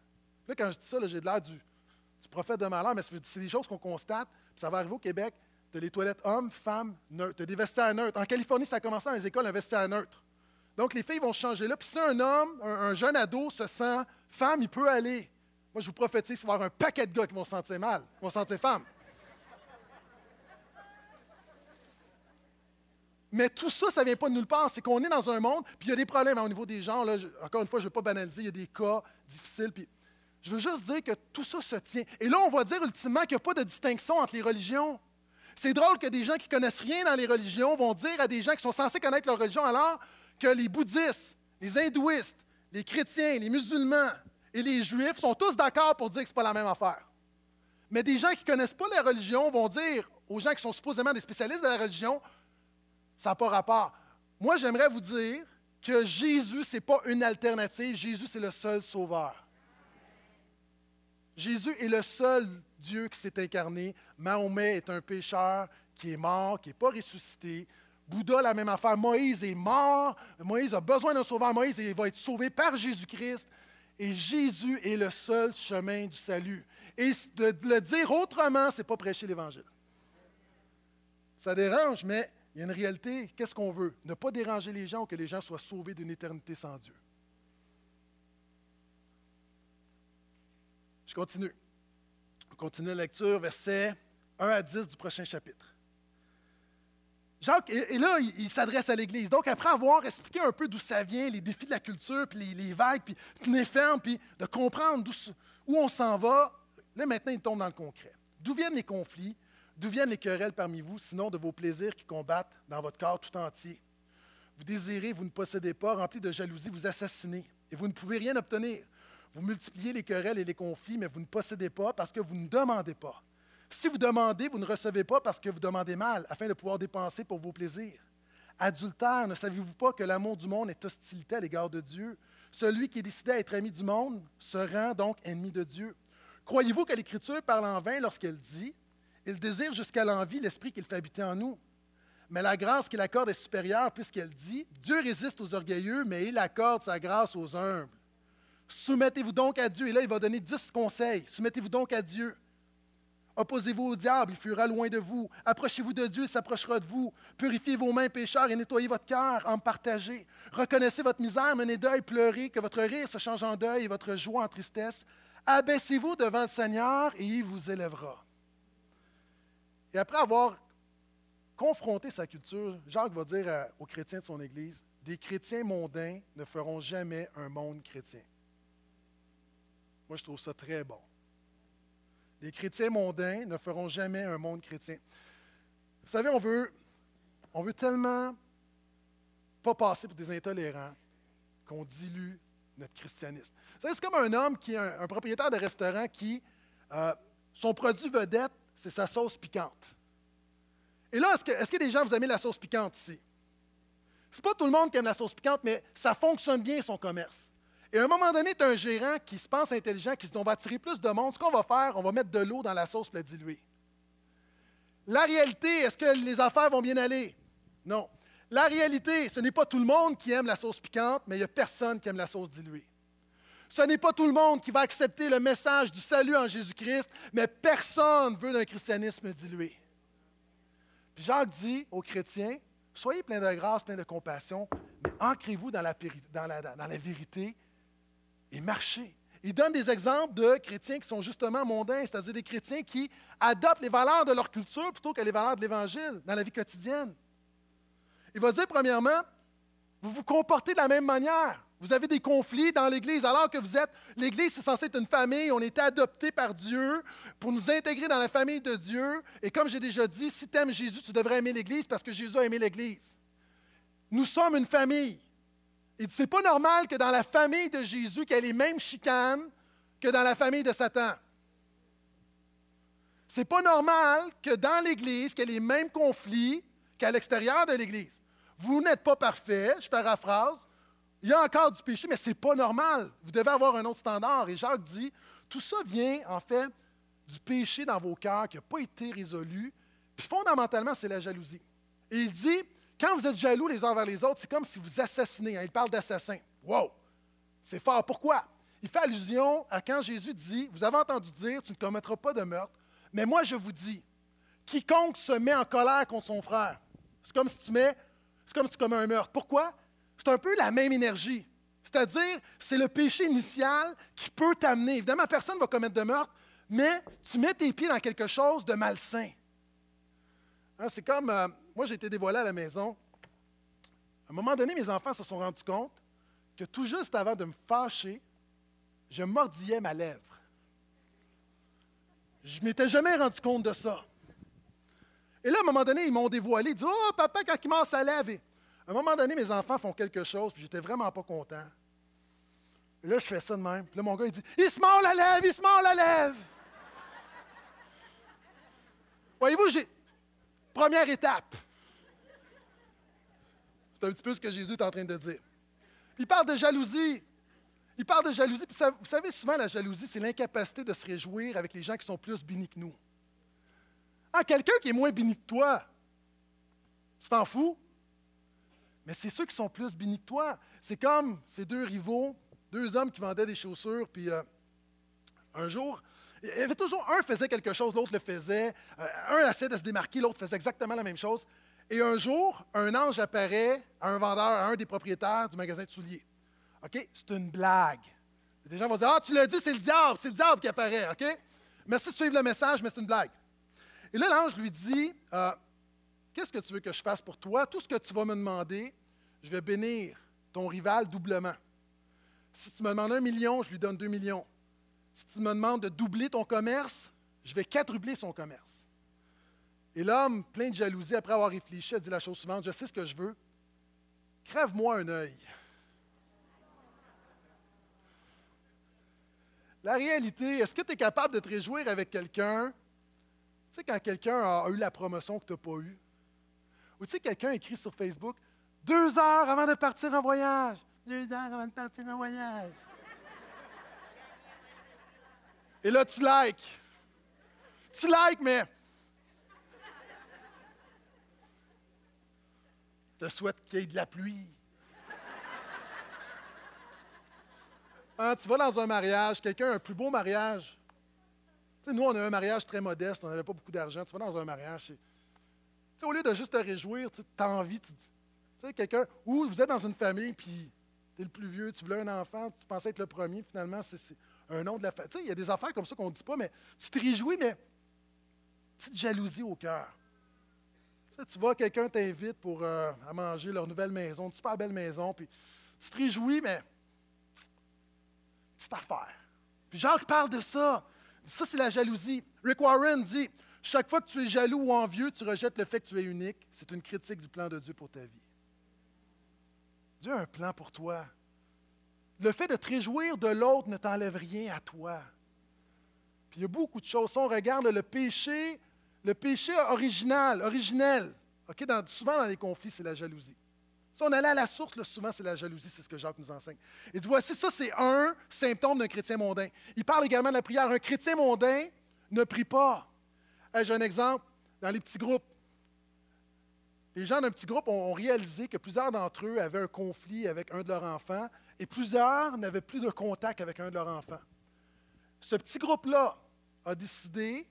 Là, quand je dis ça, j'ai de l'air du, prophète de malheur, mais c'est des choses qu'on constate. Puis ça va arriver au Québec. Tu as les toilettes hommes, femmes, neutres. Tu as des vestiaires neutres. En Californie, ça a commencé dans les écoles, un vestiaire neutre. Donc, les filles vont changer là. Puis si un homme, un, jeune ado se sent femme, il peut aller. Moi, je vous prophétise qu'il va y avoir un paquet de gars qui vont se sentir mal, qui vont se sentir femme. Mais tout ça, ça ne vient pas de nulle part. C'est qu'on est dans un monde, puis il y a des problèmes hein, au niveau des gens. Là, encore une fois, je ne veux pas banaliser, il y a des cas difficiles. Puis je veux juste dire que tout ça se tient. Et là, on va dire ultimement qu'il n'y a pas de distinction entre les religions. C'est drôle que des gens qui connaissent rien dans les religions vont dire à des gens qui sont censés connaître leur religion alors que les bouddhistes, les hindouistes, les chrétiens, les musulmans et les juifs sont tous d'accord pour dire que ce n'est pas la même affaire. Mais des gens qui ne connaissent pas la religion vont dire aux gens qui sont supposément des spécialistes de la religion, ça n'a pas rapport. Moi, j'aimerais vous dire que Jésus, ce n'est pas une alternative. Jésus, c'est le seul sauveur. Jésus est le seul Dieu qui s'est incarné. Mahomet est un pécheur qui est mort, qui n'est pas ressuscité. Bouddha, la même affaire. Moïse est mort. Moïse a besoin d'un sauveur. Moïse va être sauvé par Jésus-Christ. Et Jésus est le seul chemin du salut. Et de le dire autrement, ce n'est pas prêcher l'Évangile. Ça dérange, mais il y a une réalité. Qu'est-ce qu'on veut? Ne pas déranger les gens ou que les gens soient sauvés d'une éternité sans Dieu. Je continue. On continue la lecture, versets 1 à 10 du prochain chapitre. Jacques, et, là, il, s'adresse à l'Église. Donc, après avoir expliqué un peu d'où ça vient, les défis de la culture, puis les, vagues, puis tenir ferme, puis de comprendre où on s'en va, là, maintenant, il tombe dans le concret. D'où viennent les conflits? D'où viennent les querelles parmi vous, sinon de vos plaisirs qui combattent dans votre corps tout entier? Vous désirez, vous ne possédez pas, rempli de jalousie, vous assassinez, et vous ne pouvez rien obtenir. Vous multipliez les querelles et les conflits, mais vous ne possédez pas parce que vous ne demandez pas. Si vous demandez, vous ne recevez pas parce que vous demandez mal, afin de pouvoir dépenser pour vos plaisirs. Adultère, ne savez-vous pas que l'amour du monde est hostilité à l'égard de Dieu? Celui qui est décidé à être ami du monde se rend donc ennemi de Dieu. Croyez-vous que l'Écriture parle en vain lorsqu'elle dit Il désire jusqu'à l'envie l'esprit qu'il fait habiter en nous? Mais la grâce qu'il accorde est supérieure puisqu'elle dit Dieu résiste aux orgueilleux, mais il accorde sa grâce aux humbles. Soumettez-vous donc à Dieu. Et là, il va donner dix conseils. Soumettez-vous donc à Dieu. Opposez-vous au diable, il fuira loin de vous. Approchez-vous de Dieu, il s'approchera de vous. Purifiez vos mains pécheurs et nettoyez votre cœur en partagez. Reconnaissez votre misère, menez deuil, pleurez, que votre rire se change en deuil et votre joie en tristesse. Abaissez-vous devant le Seigneur et il vous élèvera. Et après avoir confronté sa culture, Jacques va dire aux chrétiens de son Église, des chrétiens mondains ne feront jamais un monde chrétien. Moi, je trouve ça très bon. Les chrétiens mondains ne feront jamais un monde chrétien. Vous savez, on veut, on veut tellement pas passer pour des intolérants qu'on dilue notre christianisme. C'est comme un homme qui est un, propriétaire de restaurant qui, euh, son produit vedette, c'est sa sauce piquante. Et là, est-ce que, est que des gens, vous aimez la sauce piquante ici? Ce n'est pas tout le monde qui aime la sauce piquante, mais ça fonctionne bien, son commerce. Et à un moment donné, tu as un gérant qui se pense intelligent, qui se dit on va attirer plus de monde. Ce qu'on va faire, on va mettre de l'eau dans la sauce pour la diluer. La réalité, est-ce que les affaires vont bien aller? Non. La réalité, ce n'est pas tout le monde qui aime la sauce piquante, mais il n'y a personne qui aime la sauce diluée. Ce n'est pas tout le monde qui va accepter le message du salut en Jésus-Christ, mais personne veut d'un christianisme dilué. Puis Jacques dit aux chrétiens, soyez pleins de grâce, pleins de compassion, mais ancrez-vous dans la, dans la vérité et marcher. Il donne des exemples de chrétiens qui sont justement mondains, c'est-à-dire des chrétiens qui adoptent les valeurs de leur culture plutôt que les valeurs de l'Évangile dans la vie quotidienne. Il va dire, premièrement, vous vous comportez de la même manière. Vous avez des conflits dans l'Église, alors que vous êtes, l'Église, c'est censé être une famille, on est adopté par Dieu pour nous intégrer dans la famille de Dieu. Et comme j'ai déjà dit, si tu aimes Jésus, tu devrais aimer l'Église parce que Jésus a aimé l'Église. Nous sommes une famille. Il dit, c'est pas normal que dans la famille de Jésus, qu'il y ait les mêmes chicanes que dans la famille de Satan. C'est pas normal que dans l'Église, qu'il y ait les mêmes conflits qu'à l'extérieur de l'Église. Vous n'êtes pas parfait, je paraphrase. Il y a encore du péché, mais ce n'est pas normal. Vous devez avoir un autre standard. Et Jacques dit, tout ça vient en fait du péché dans vos cœurs qui n'a pas été résolu. Puis fondamentalement, c'est la jalousie. Et il dit, quand vous êtes jaloux les uns envers les autres, c'est comme si vous assassinez. Il parle d'assassin. Wow! C'est fort. Pourquoi? Il fait allusion à quand Jésus dit Vous avez entendu dire, tu ne commettras pas de meurtre, mais moi je vous dis, quiconque se met en colère contre son frère, c'est comme si tu mets, c'est comme si tu commets un meurtre. Pourquoi? C'est un peu la même énergie. C'est-à-dire, c'est le péché initial qui peut t'amener. Évidemment, personne ne va commettre de meurtre, mais tu mets tes pieds dans quelque chose de malsain. Hein, c'est comme, euh, moi j'ai été dévoilé à la maison. À un moment donné, mes enfants se sont rendus compte que tout juste avant de me fâcher, je mordillais ma lèvre. Je ne m'étais jamais rendu compte de ça. Et là, à un moment donné, ils m'ont dévoilé. Ils disent Oh, papa, quand il mord sa lèvre. À un moment donné, mes enfants font quelque chose, puis j'étais vraiment pas content. Et là, je fais ça de même. Puis là, mon gars, il dit Il se mord la lèvre, il se mord la lèvre. Voyez-vous, j'ai, Première étape. C'est un petit peu ce que Jésus est en train de dire. Il parle de jalousie. Il parle de jalousie. vous savez, souvent, la jalousie, c'est l'incapacité de se réjouir avec les gens qui sont plus bénis que nous. Ah, quelqu'un qui est moins béni que toi, tu t'en fous? Mais c'est ceux qui sont plus bénis que toi. C'est comme ces deux rivaux, deux hommes qui vendaient des chaussures, puis euh, un jour, il y avait toujours un faisait quelque chose, l'autre le faisait. Euh, un essayait de se démarquer, l'autre faisait exactement la même chose. Et un jour, un ange apparaît à un vendeur, à un des propriétaires du magasin de souliers. OK? C'est une blague. Des gens vont dire Ah, tu l'as dit, c'est le diable, c'est le diable qui apparaît. OK? Merci de suivre le message, mais c'est une blague. Et là, l'ange lui dit euh, Qu'est-ce que tu veux que je fasse pour toi? Tout ce que tu vas me demander, je vais bénir ton rival doublement. Si tu me demandes un million, je lui donne deux millions. Si tu me demandes de doubler ton commerce, je vais quadrupler son commerce. Et l'homme, plein de jalousie, après avoir réfléchi, a dit la chose suivante Je sais ce que je veux. Crève-moi un œil. La réalité, est-ce que tu es capable de te réjouir avec quelqu'un? Tu sais, quand quelqu'un a eu la promotion que tu n'as pas eue? Tu sais, quelqu'un écrit sur Facebook Deux heures avant de partir en voyage. Deux heures avant de partir en voyage. Et là, tu likes. Tu likes, mais. Je te souhaite qu'il y ait de la pluie. Hein, tu vas dans un mariage, quelqu'un a un plus beau mariage. Tu sais, nous, on a un mariage très modeste, on n'avait pas beaucoup d'argent. Tu vas dans un mariage, sais, au lieu de juste te réjouir, tu as envie, tu dis. Tu sais, quelqu'un, ou vous êtes dans une famille, puis tu es le plus vieux, tu voulais un enfant, tu pensais être le premier, finalement, c'est un nom de la famille. Tu sais, il y a des affaires comme ça qu'on ne dit pas, mais tu te réjouis, mais petite jalousie au cœur. Tu, sais, tu vois, quelqu'un t'invite pour euh, à manger leur nouvelle maison, une super belle maison, puis tu te réjouis, mais cette affaire. Puis Jacques parle de ça. Ça, c'est la jalousie. Rick Warren dit Chaque fois que tu es jaloux ou envieux, tu rejettes le fait que tu es unique. C'est une critique du plan de Dieu pour ta vie. Dieu a un plan pour toi. Le fait de te réjouir de l'autre ne t'enlève rien à toi. Puis il y a beaucoup de choses. Si on regarde le péché, le péché original, originel, souvent dans les conflits, c'est la jalousie. Si on allait à la source, souvent c'est la jalousie, c'est ce que Jacques nous enseigne. Et voici, ça c'est un symptôme d'un chrétien mondain. Il parle également de la prière. Un chrétien mondain ne prie pas. J'ai un exemple dans les petits groupes. Les gens d'un petit groupe ont réalisé que plusieurs d'entre eux avaient un conflit avec un de leurs enfants et plusieurs n'avaient plus de contact avec un de leurs enfants. Ce petit groupe-là a décidé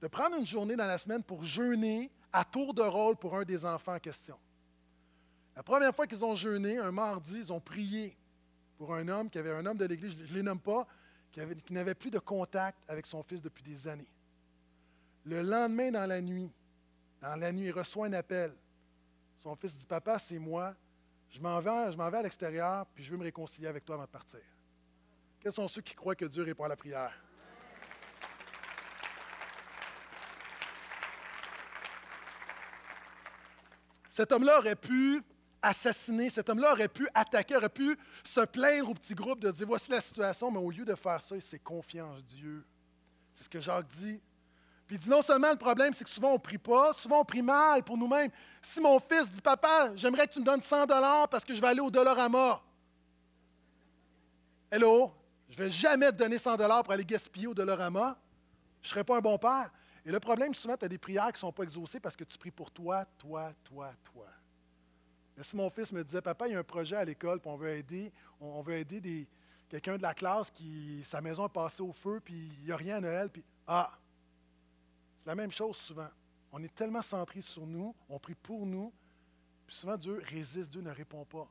de prendre une journée dans la semaine pour jeûner à tour de rôle pour un des enfants en question. La première fois qu'ils ont jeûné, un mardi, ils ont prié pour un homme qui avait un homme de l'Église, je ne les nomme pas, qui, qui n'avait plus de contact avec son fils depuis des années. Le lendemain, dans la nuit, dans la nuit, il reçoit un appel. Son fils dit Papa, c'est moi. Je m'en vais, je m'en vais à l'extérieur, puis je veux me réconcilier avec toi avant de partir. Quels sont ceux qui croient que Dieu répond à la prière? Cet homme-là aurait pu assassiner, cet homme-là aurait pu attaquer, aurait pu se plaindre au petit groupe de dire voici la situation, mais au lieu de faire ça, il s'est confié en Dieu. C'est ce que Jacques dit. Puis il dit non seulement le problème, c'est que souvent on ne prie pas, souvent on prie mal pour nous-mêmes. Si mon fils dit Papa, j'aimerais que tu me donnes 100 dollars parce que je vais aller au Dollarama. Hello, je ne vais jamais te donner 100 dollars pour aller gaspiller au Dollarama. Je ne serais pas un bon père. Et le problème, souvent, tu as des prières qui ne sont pas exaucées parce que tu pries pour toi, toi, toi, toi. Mais si mon fils me disait, papa, il y a un projet à l'école, puis on veut aider, on veut aider quelqu'un de la classe qui, sa maison est passée au feu, puis il n'y a rien à Noël, puis ah, la même chose souvent. On est tellement centré sur nous, on prie pour nous, puis souvent Dieu résiste, Dieu ne répond pas.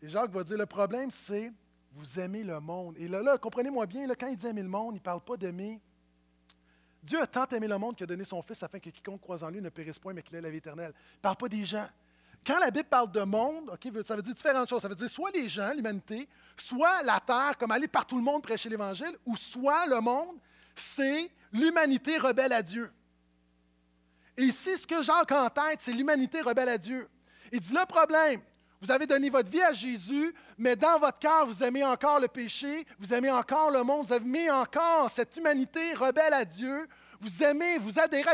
Et Jacques va dire, le problème, c'est vous aimez le monde. Et là, là comprenez-moi bien, quand il dit aimer le monde, il ne parle pas d'aimer Dieu a tant aimé le monde qu'il a donné son Fils afin que quiconque croise en lui ne périsse point, mais qu'il ait la vie éternelle. Il ne parle pas des gens. Quand la Bible parle de monde, ça veut dire différentes choses. Ça veut dire soit les gens, l'humanité, soit la terre, comme aller par tout le monde prêcher l'Évangile, ou soit le monde, c'est l'humanité rebelle à Dieu. Et ici, ce que Jacques en tête, c'est l'humanité rebelle à Dieu. Il dit le problème, vous avez donné votre vie à Jésus, mais dans votre cœur, vous aimez encore le péché, vous aimez encore le monde, vous aimez encore cette humanité rebelle à Dieu, vous aimez, vous adhérez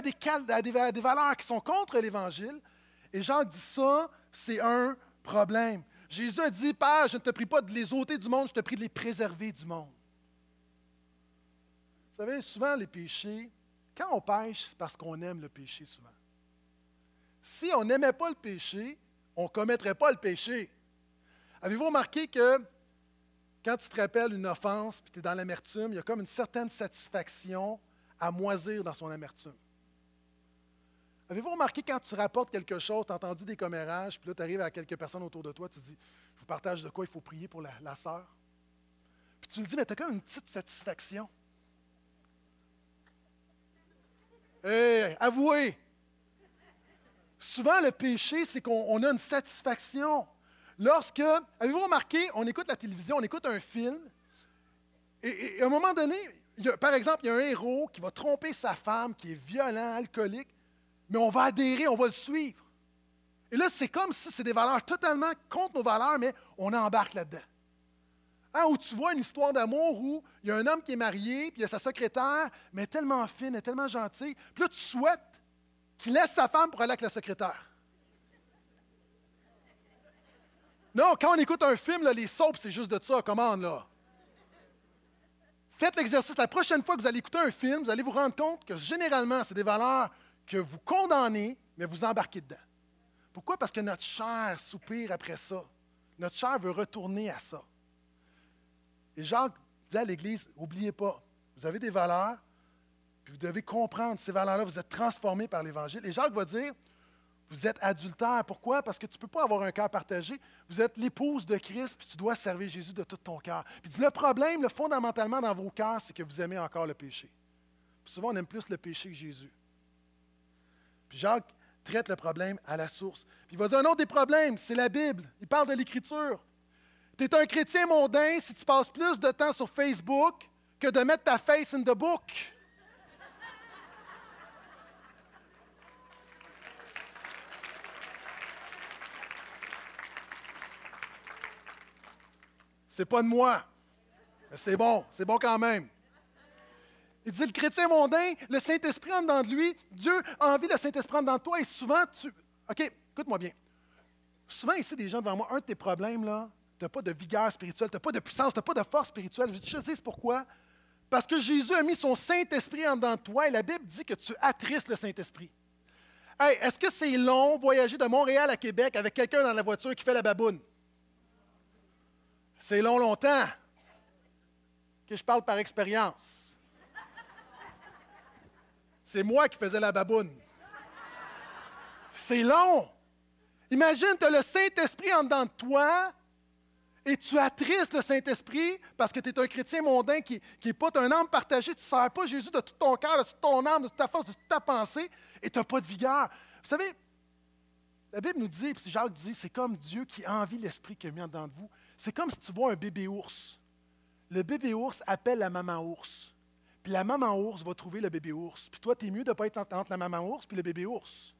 à des, valeurs qui sont contre l'Évangile. Et Jean dit ça, c'est un problème. Jésus a dit, Père, je ne te prie pas de les ôter du monde, je te prie de les préserver du monde. Vous savez, souvent les péchés, quand on pêche, c'est parce qu'on aime le péché souvent. Si on n'aimait pas le péché, on ne commettrait pas le péché. Avez-vous remarqué que quand tu te rappelles une offense et tu es dans l'amertume, il y a comme une certaine satisfaction à moisir dans son amertume? Avez-vous remarqué quand tu rapportes quelque chose, tu as entendu des commérages, puis là, tu arrives à quelques personnes autour de toi, tu dis Je vous partage de quoi il faut prier pour la, la sœur? Puis tu le dis, mais tu as même une petite satisfaction. Avouez! Souvent, le péché, c'est qu'on a une satisfaction. Lorsque, avez-vous remarqué, on écoute la télévision, on écoute un film, et, à un moment donné, par exemple, il y a un héros qui va tromper sa femme, qui est violent, alcoolique, mais on va adhérer, on va le suivre. Et là, c'est comme si c'est des valeurs totalement contre nos valeurs, mais on embarque là-dedans. Hein, où tu vois une histoire d'amour où il y a un homme qui est marié, puis il y a sa secrétaire, mais tellement fine, tellement gentille. Puis là, tu souhaites qu'il laisse sa femme pour aller avec la secrétaire. Non, quand on écoute un film, les soaps, c'est juste de ça, commande, là. Faites l'exercice. La prochaine fois que vous allez écouter un film, vous allez vous rendre compte que généralement, c'est des valeurs que vous condamnez, mais vous embarquez dedans. Pourquoi? Parce que notre chair soupire après ça. Notre chair veut retourner à ça. Et Jacques dit à l'Église, n'oubliez pas, vous avez des valeurs, puis vous devez comprendre ces valeurs-là, vous êtes transformés par l'Évangile. Et Jacques va dire, vous êtes adultère. Pourquoi? Parce que tu ne peux pas avoir un cœur partagé. Vous êtes l'épouse de Christ, puis tu dois servir Jésus de tout ton cœur. Puis le problème, le, fondamentalement, dans vos cœurs, c'est que vous aimez encore le péché. souvent, on aime plus le péché que Jésus. Puis Jacques traite le problème à la source. Puis il va dire un autre des problèmes, c'est la Bible. Il parle de l'Écriture. Tu es un chrétien mondain si tu passes plus de temps sur Facebook que de mettre ta face in the book. C'est pas de moi. C'est bon, c'est bon quand même. Il dit, le chrétien mondain, le Saint-Esprit entre dans lui, Dieu a envie de Saint-Esprit entre dans toi, et souvent, tu... OK, écoute-moi bien. Souvent, ici, des gens devant moi, un de tes problèmes, là, tu n'as pas de vigueur spirituelle, tu n'as pas de puissance, tu n'as pas de force spirituelle. Je te dis pourquoi. Parce que Jésus a mis son Saint-Esprit en dedans de toi, et la Bible dit que tu attristes le Saint-Esprit. Est-ce que c'est long voyager de Montréal à Québec avec quelqu'un dans la voiture qui fait la baboune? C'est long, longtemps. Que je parle par expérience. C'est moi qui faisais la baboune. C'est long. Imagine, tu as le Saint-Esprit en dedans de toi et tu attristes le Saint-Esprit parce que tu es un chrétien mondain qui n'est pas un âme partagée. Tu ne sers pas Jésus de tout ton cœur, de toute ton âme, de toute ta force, de toute ta pensée et tu n'as pas de vigueur. Vous savez, la Bible nous dit, puis Jacques dit, c'est comme Dieu qui envie l'Esprit qui a mis en dedans de vous. C'est comme si tu vois un bébé ours. Le bébé ours appelle la maman ours. Puis la maman ours va trouver le bébé ours. Puis toi, tu es mieux de ne pas être entre la maman ours puis le bébé ours.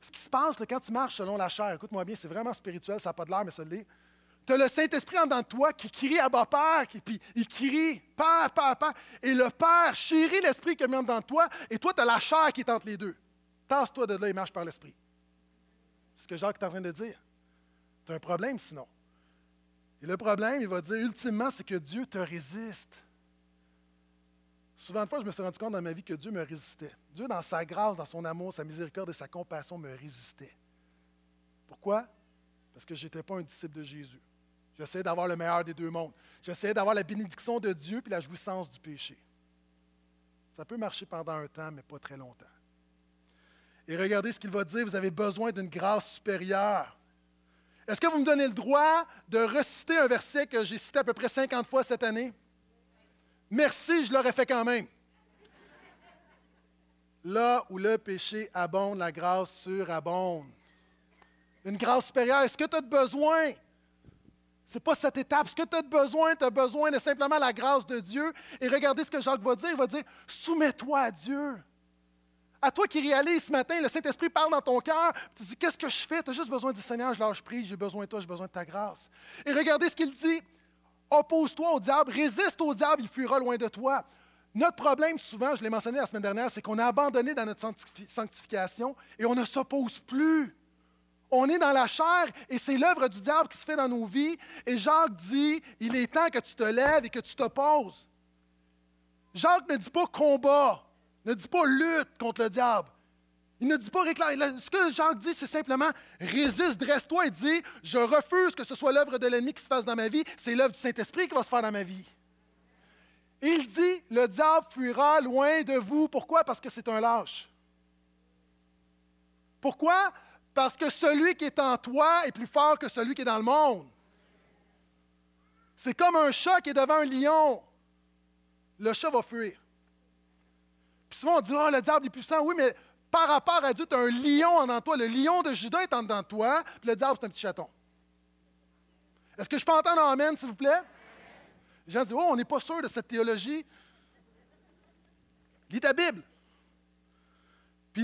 Ce qui se passe quand tu marches selon la chair, écoute-moi bien, c'est vraiment spirituel, ça n'a pas de l'air, mais ça l'est. Tu as le Saint-Esprit en dedans de toi qui crie à bas Père, puis il crie Père, Père, Père. Et le Père chérit l'Esprit qui est mis en dedans de toi, et toi, tu as la chair qui est entre les deux. Tasse-toi de là et marche par l'Esprit. C'est ce que Jacques est en train de dire. Tu as un problème sinon. Et le problème, il va dire ultimement, c'est que Dieu te résiste. Souvent de fois, je me suis rendu compte dans ma vie que Dieu me résistait. Dieu, dans sa grâce, dans son amour, sa miséricorde et sa compassion, me résistait. Pourquoi? Parce que je n'étais pas un disciple de Jésus. J'essayais d'avoir le meilleur des deux mondes. J'essayais d'avoir la bénédiction de Dieu et la jouissance du péché. Ça peut marcher pendant un temps, mais pas très longtemps. Et regardez ce qu'il va dire, vous avez besoin d'une grâce supérieure. Est-ce que vous me donnez le droit de reciter un verset que j'ai cité à peu près 50 fois cette année? Merci, je l'aurais fait quand même. Là où le péché abonde, la grâce surabonde. Une grâce supérieure, est-ce que tu as besoin? N'est pas cette étape. Ce que tu as besoin, tu as besoin de simplement la grâce de Dieu. Et regardez ce que Jacques va dire. Il va dire Soumets-toi à Dieu. À toi qui réalises ce matin, le Saint-Esprit parle dans ton cœur, tu dis, qu'est-ce que je fais? Tu as juste besoin du Seigneur, je lâche prise, j'ai besoin de toi, j'ai besoin de ta grâce. Et regardez ce qu'il dit, oppose-toi au diable, résiste au diable, il fuira loin de toi. Notre problème, souvent, je l'ai mentionné la semaine dernière, c'est qu'on a abandonné dans notre sanctification et on ne s'oppose plus. On est dans la chair et c'est l'œuvre du diable qui se fait dans nos vies. Et Jacques dit, il est temps que tu te lèves et que tu t'opposes. Jacques ne dit pas combat ne dit pas lutte contre le diable. Il ne dit pas réclame. Ce que Jacques dit, c'est simplement résiste, dresse-toi et dis Je refuse que ce soit l'œuvre de l'ennemi qui se fasse dans ma vie, c'est l'œuvre du Saint-Esprit qui va se faire dans ma vie. Il dit Le diable fuira loin de vous. Pourquoi? Parce que c'est un lâche. Pourquoi? Parce que celui qui est en toi est plus fort que celui qui est dans le monde. C'est comme un chat qui est devant un lion. Le chat va fuir. Puis souvent on dit, oh, le diable est puissant. Oui, mais par rapport à Dieu, tu as un lion en toi. Le lion de Judas est en toi, puis le diable, c'est un petit chaton. Est-ce que je peux entendre Amen, s'il vous plaît? Les gens disent, oh, on n'est pas sûr de cette théologie. Lis ta Bible.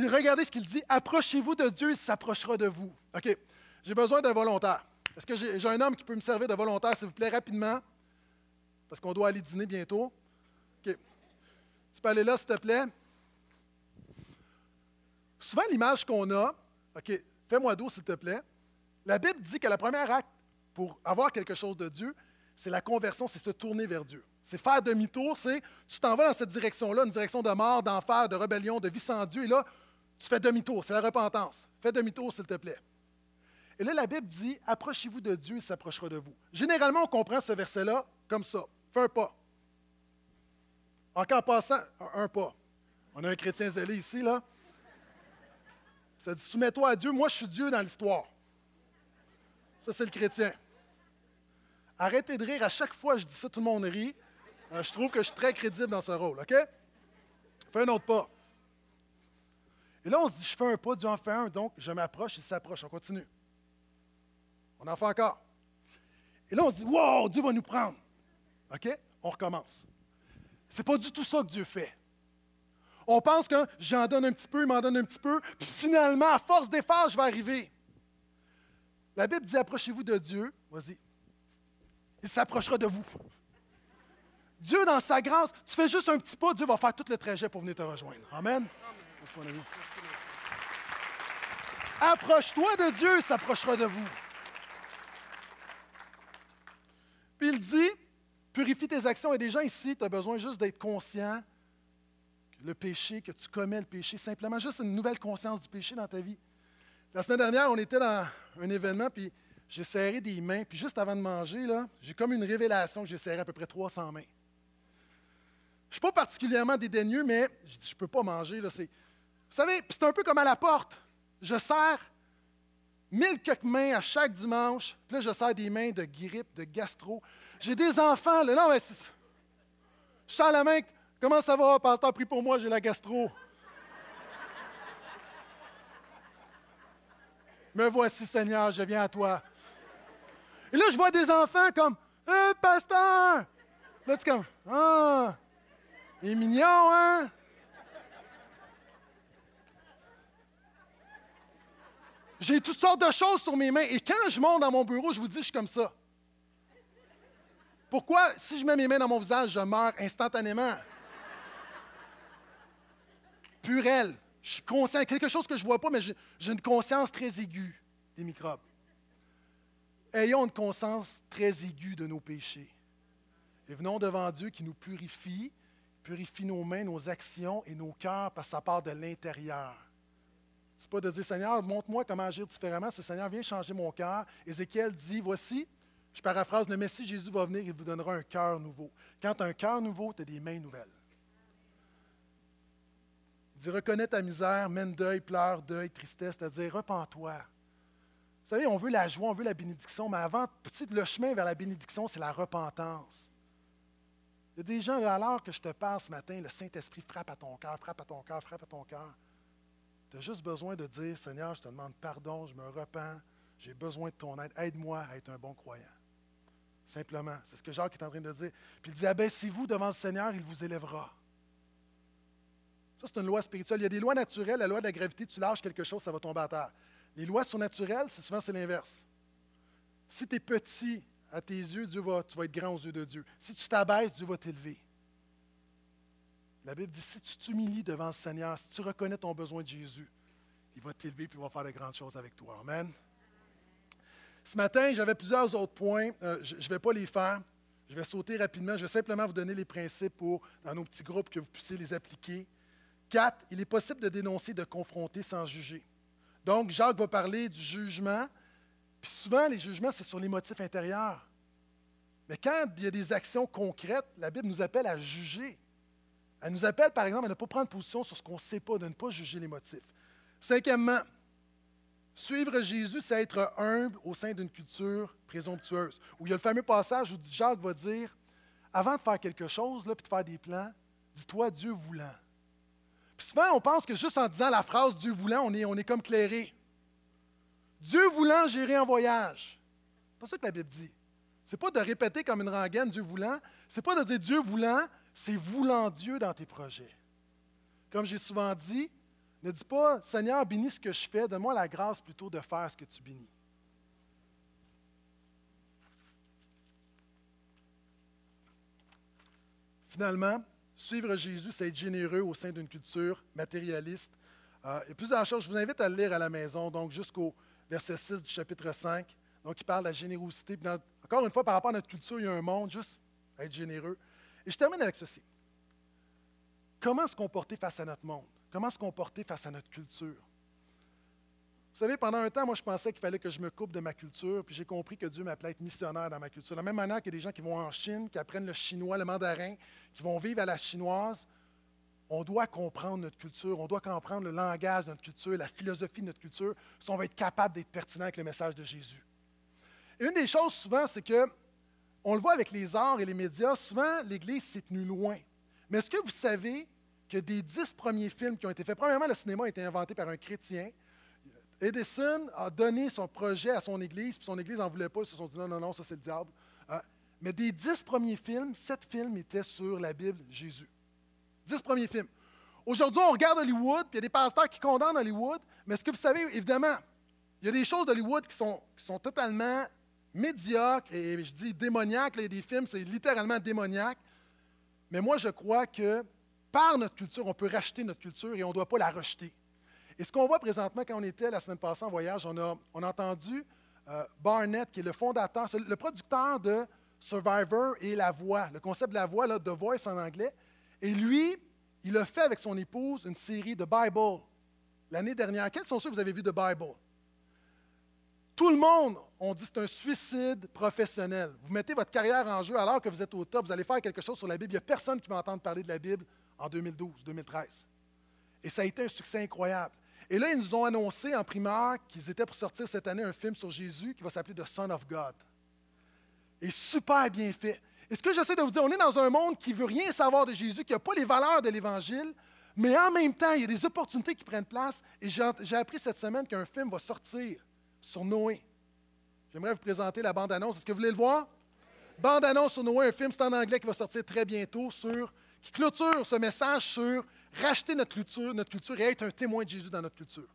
Regardez ce qu'il dit. Approchez-vous de Dieu, il s'approchera de vous. OK? J'ai besoin d'un volontaire. Est-ce que j'ai un homme qui peut me servir de volontaire, s'il vous plaît, rapidement? Parce qu'on doit aller dîner bientôt. OK. Tu peux aller là, s'il te plaît. Souvent, l'image qu'on a, OK, fais-moi d'eau, s'il te plaît. La Bible dit que la première acte pour avoir quelque chose de Dieu, c'est la conversion, c'est se tourner vers Dieu. C'est faire demi-tour, c'est tu t'en vas dans cette direction-là, une direction de mort, d'enfer, de rébellion, de vie sans Dieu, et là, tu fais demi-tour, c'est la repentance. Fais demi-tour, s'il te plaît. Et là, la Bible dit Approchez-vous de Dieu, il s'approchera de vous. Généralement, on comprend ce verset-là comme ça Fais un pas. Encore en passant, un, pas. On a un chrétien zélé ici, là. Ça dit Soumets-toi à Dieu, moi je suis Dieu dans l'histoire. Ça, c'est le chrétien. Arrêtez de rire. À chaque fois que je dis ça, tout le monde rit. Euh, je trouve que je suis très crédible dans ce rôle, OK? Fais un autre pas. Et là, on se dit, je fais un pas, Dieu en fait un, donc je m'approche, il s'approche. On continue. On en fait encore. Et là, on se dit, wow, Dieu va nous prendre. OK? On recommence. C'est pas du tout ça que Dieu fait. On pense que j'en donne un petit peu, il m'en donne un petit peu, puis finalement, à force d'efforts, je vais arriver. La Bible dit approchez-vous de Dieu. Vas-y. Il s'approchera de vous. Dieu, dans sa grâce, tu fais juste un petit pas, Dieu va faire tout le trajet pour venir te rejoindre. Amen. Approche-toi de Dieu, s'approchera de vous. Puis il dit, purifie tes actions. Et gens ici, tu as besoin juste d'être conscient que le péché, que tu commets le péché, simplement juste une nouvelle conscience du péché dans ta vie. La semaine dernière, on était dans un événement, puis j'ai serré des mains, puis juste avant de manger, là, j'ai comme une révélation que j'ai serré à peu près 300 mains. Je ne suis pas particulièrement dédaigneux, mais je ne peux pas manger. Là, vous savez, c'est un peu comme à la porte. Je serre mille quelques mains à chaque dimanche, puis là, je serre des mains de grippe, de gastro. J'ai des enfants, là, non, mais Je sers la main, comment ça va, pasteur, prie pour moi, j'ai la gastro. Me voici, Seigneur, je viens à toi. Et là, je vois des enfants comme Hé, pasteur! Là, c'est comme Ah, il est mignon, hein? J'ai toutes sortes de choses sur mes mains. Et quand je monte dans mon bureau, je vous dis, je suis comme ça. Pourquoi, si je mets mes mains dans mon visage, je meurs instantanément? Purelle. Je suis conscient, quelque chose que je ne vois pas, mais j'ai une conscience très aiguë des microbes. Ayons une conscience très aiguë de nos péchés. Et venons devant Dieu qui nous purifie, purifie nos mains, nos actions et nos cœurs parce que ça part de l'intérieur. N'est pas de dire Seigneur, montre-moi comment agir différemment. C'est Seigneur, viens changer mon cœur. Ézéchiel dit Voici, je paraphrase, le Messie Jésus va venir, il vous donnera un cœur nouveau. Quand tu as un cœur nouveau, tu as des mains nouvelles. Il dit reconnais ta misère, mène deuil, pleure, deuil, tristesse, c'est-à-dire repens-toi. Vous savez, on veut la joie, on veut la bénédiction, mais avant, petit, le chemin vers la bénédiction, c'est la repentance. Il y a des gens, l'heure que je te parle ce matin, le Saint-Esprit frappe à ton cœur, frappe à ton cœur, frappe à ton cœur. Tu as juste besoin de dire Seigneur, je te demande pardon, je me repens, j'ai besoin de ton aide, aide-moi à être un bon croyant. Simplement, c'est ce que Jacques est en train de dire. Puis il dit Abaissez-vous devant le Seigneur, il vous élèvera. Ça, c'est une loi spirituelle. Il y a des lois naturelles. La loi de la gravité, tu lâches quelque chose, ça va tomber à terre. Les lois surnaturelles, c'est souvent c'est l'inverse. Si tu es petit à tes yeux, Dieu va, tu vas être grand aux yeux de Dieu. Si tu t'abaisses, Dieu va t'élever. La Bible dit si tu t'humilies devant le Seigneur, si tu reconnais ton besoin de Jésus, il va t'élever et il va faire de grandes choses avec toi. Amen. Ce matin, j'avais plusieurs autres points. Euh, je ne vais pas les faire. Je vais sauter rapidement. Je vais simplement vous donner les principes pour, dans nos petits groupes, que vous puissiez les appliquer. Quatre, il est possible de dénoncer, de confronter sans juger. Donc, Jacques va parler du jugement. Puis souvent, les jugements, c'est sur les motifs intérieurs. Mais quand il y a des actions concrètes, la Bible nous appelle à juger. Elle nous appelle, par exemple, à ne pas prendre position sur ce qu'on ne sait pas, de ne pas juger les motifs. Cinquièmement, Suivre Jésus, c'est être humble au sein d'une culture présomptueuse. Où il y a le fameux passage où Jacques va dire Avant de faire quelque chose, là, puis de faire des plans, dis-toi Dieu voulant. Puis souvent, on pense que juste en disant la phrase Dieu voulant, on est, comme clairé. Dieu voulant, j'irai en voyage. C'est pas ça que la Bible dit. C'est pas de répéter comme une rengaine Dieu voulant. C'est pas de dire Dieu voulant, c'est voulant Dieu dans tes projets. Comme j'ai souvent dit, ne dis pas Seigneur, bénis ce que je fais, donne-moi la grâce plutôt de faire ce que tu bénis. Finalement, suivre Jésus, c'est être généreux au sein d'une culture matérialiste. Euh, a plusieurs choses. Je vous invite à le lire à la maison, donc jusqu'au verset 6 du chapitre 5. Donc, il parle de la générosité. encore une fois, par rapport à notre culture, il y a un monde, juste être généreux. Et je termine avec ceci. Comment se comporter face à notre monde? Comment se comporter face à notre culture? Vous savez, pendant un temps, moi, je pensais qu'il fallait que je me coupe de ma culture, puis j'ai compris que Dieu m'appelait à être missionnaire dans ma culture. De la même manière qu'il y a des gens qui vont en Chine, qui apprennent le chinois, le mandarin, qui vont vivre à la chinoise, on doit comprendre notre culture, on doit comprendre le langage de notre culture, la philosophie de notre culture, si on va être capable d'être pertinent avec le message de Jésus. Et une des choses souvent, c'est que, on le voit avec les arts et les médias, souvent l'Église s'est tenue loin. Mais est-ce que vous savez que des dix premiers films qui ont été faits, premièrement, le cinéma a été inventé par un chrétien, Edison a donné son projet à son Église, puis son Église n'en voulait pas, ils se sont dit non, non, non, ça c'est le diable. Hein? mais des dix premiers films, sept films étaient sur la Bible, Jésus. Dix premiers films. Aujourd'hui, on regarde Hollywood, puis il y a des pasteurs qui condamnent Hollywood, mais est-ce que vous savez, évidemment, il y a des choses d'Hollywood qui sont totalement médiocres, et je dis démoniaques, il y a des films, c'est littéralement démoniaque. Mais moi, je crois que par notre culture, on peut racheter notre culture et on ne doit pas la rejeter. Et ce qu'on voit présentement, quand on était la semaine passée en voyage, on a, on a entendu euh, Barnett, qui est le fondateur, le producteur de Survivor et La Voix, le concept de La Voix, là, The Voice en anglais. Et lui, il a fait avec son épouse une série de Bible l'année dernière. Quels sont ceux que vous avez vus de Bible? Tout le monde, on dit c'est un suicide professionnel. Vous mettez votre carrière en jeu alors que vous êtes au top, vous allez faire quelque chose sur la Bible. Il n'y a personne qui va entendre parler de la Bible en 2012, 2013. Et ça a été un succès incroyable. Et là, ils nous ont annoncé en primeur qu'ils étaient pour sortir cette année un film sur Jésus qui va s'appeler The Son of God. Et super bien fait. Et ce que j'essaie de vous dire, on est dans un monde qui ne veut rien savoir de Jésus, qui n'a pas les valeurs de l'Évangile, mais en même temps, il y a des opportunités qui prennent place. Et j'ai appris cette semaine qu'un film va sortir sur Noé. J'aimerais vous présenter la bande-annonce. Est-ce que vous voulez le voir? Bande-annonce sur Noé, un film, c'est en anglais qui va sortir très bientôt, sur, qui clôture ce message sur racheter notre culture, notre culture et être un témoin de Jésus dans notre culture.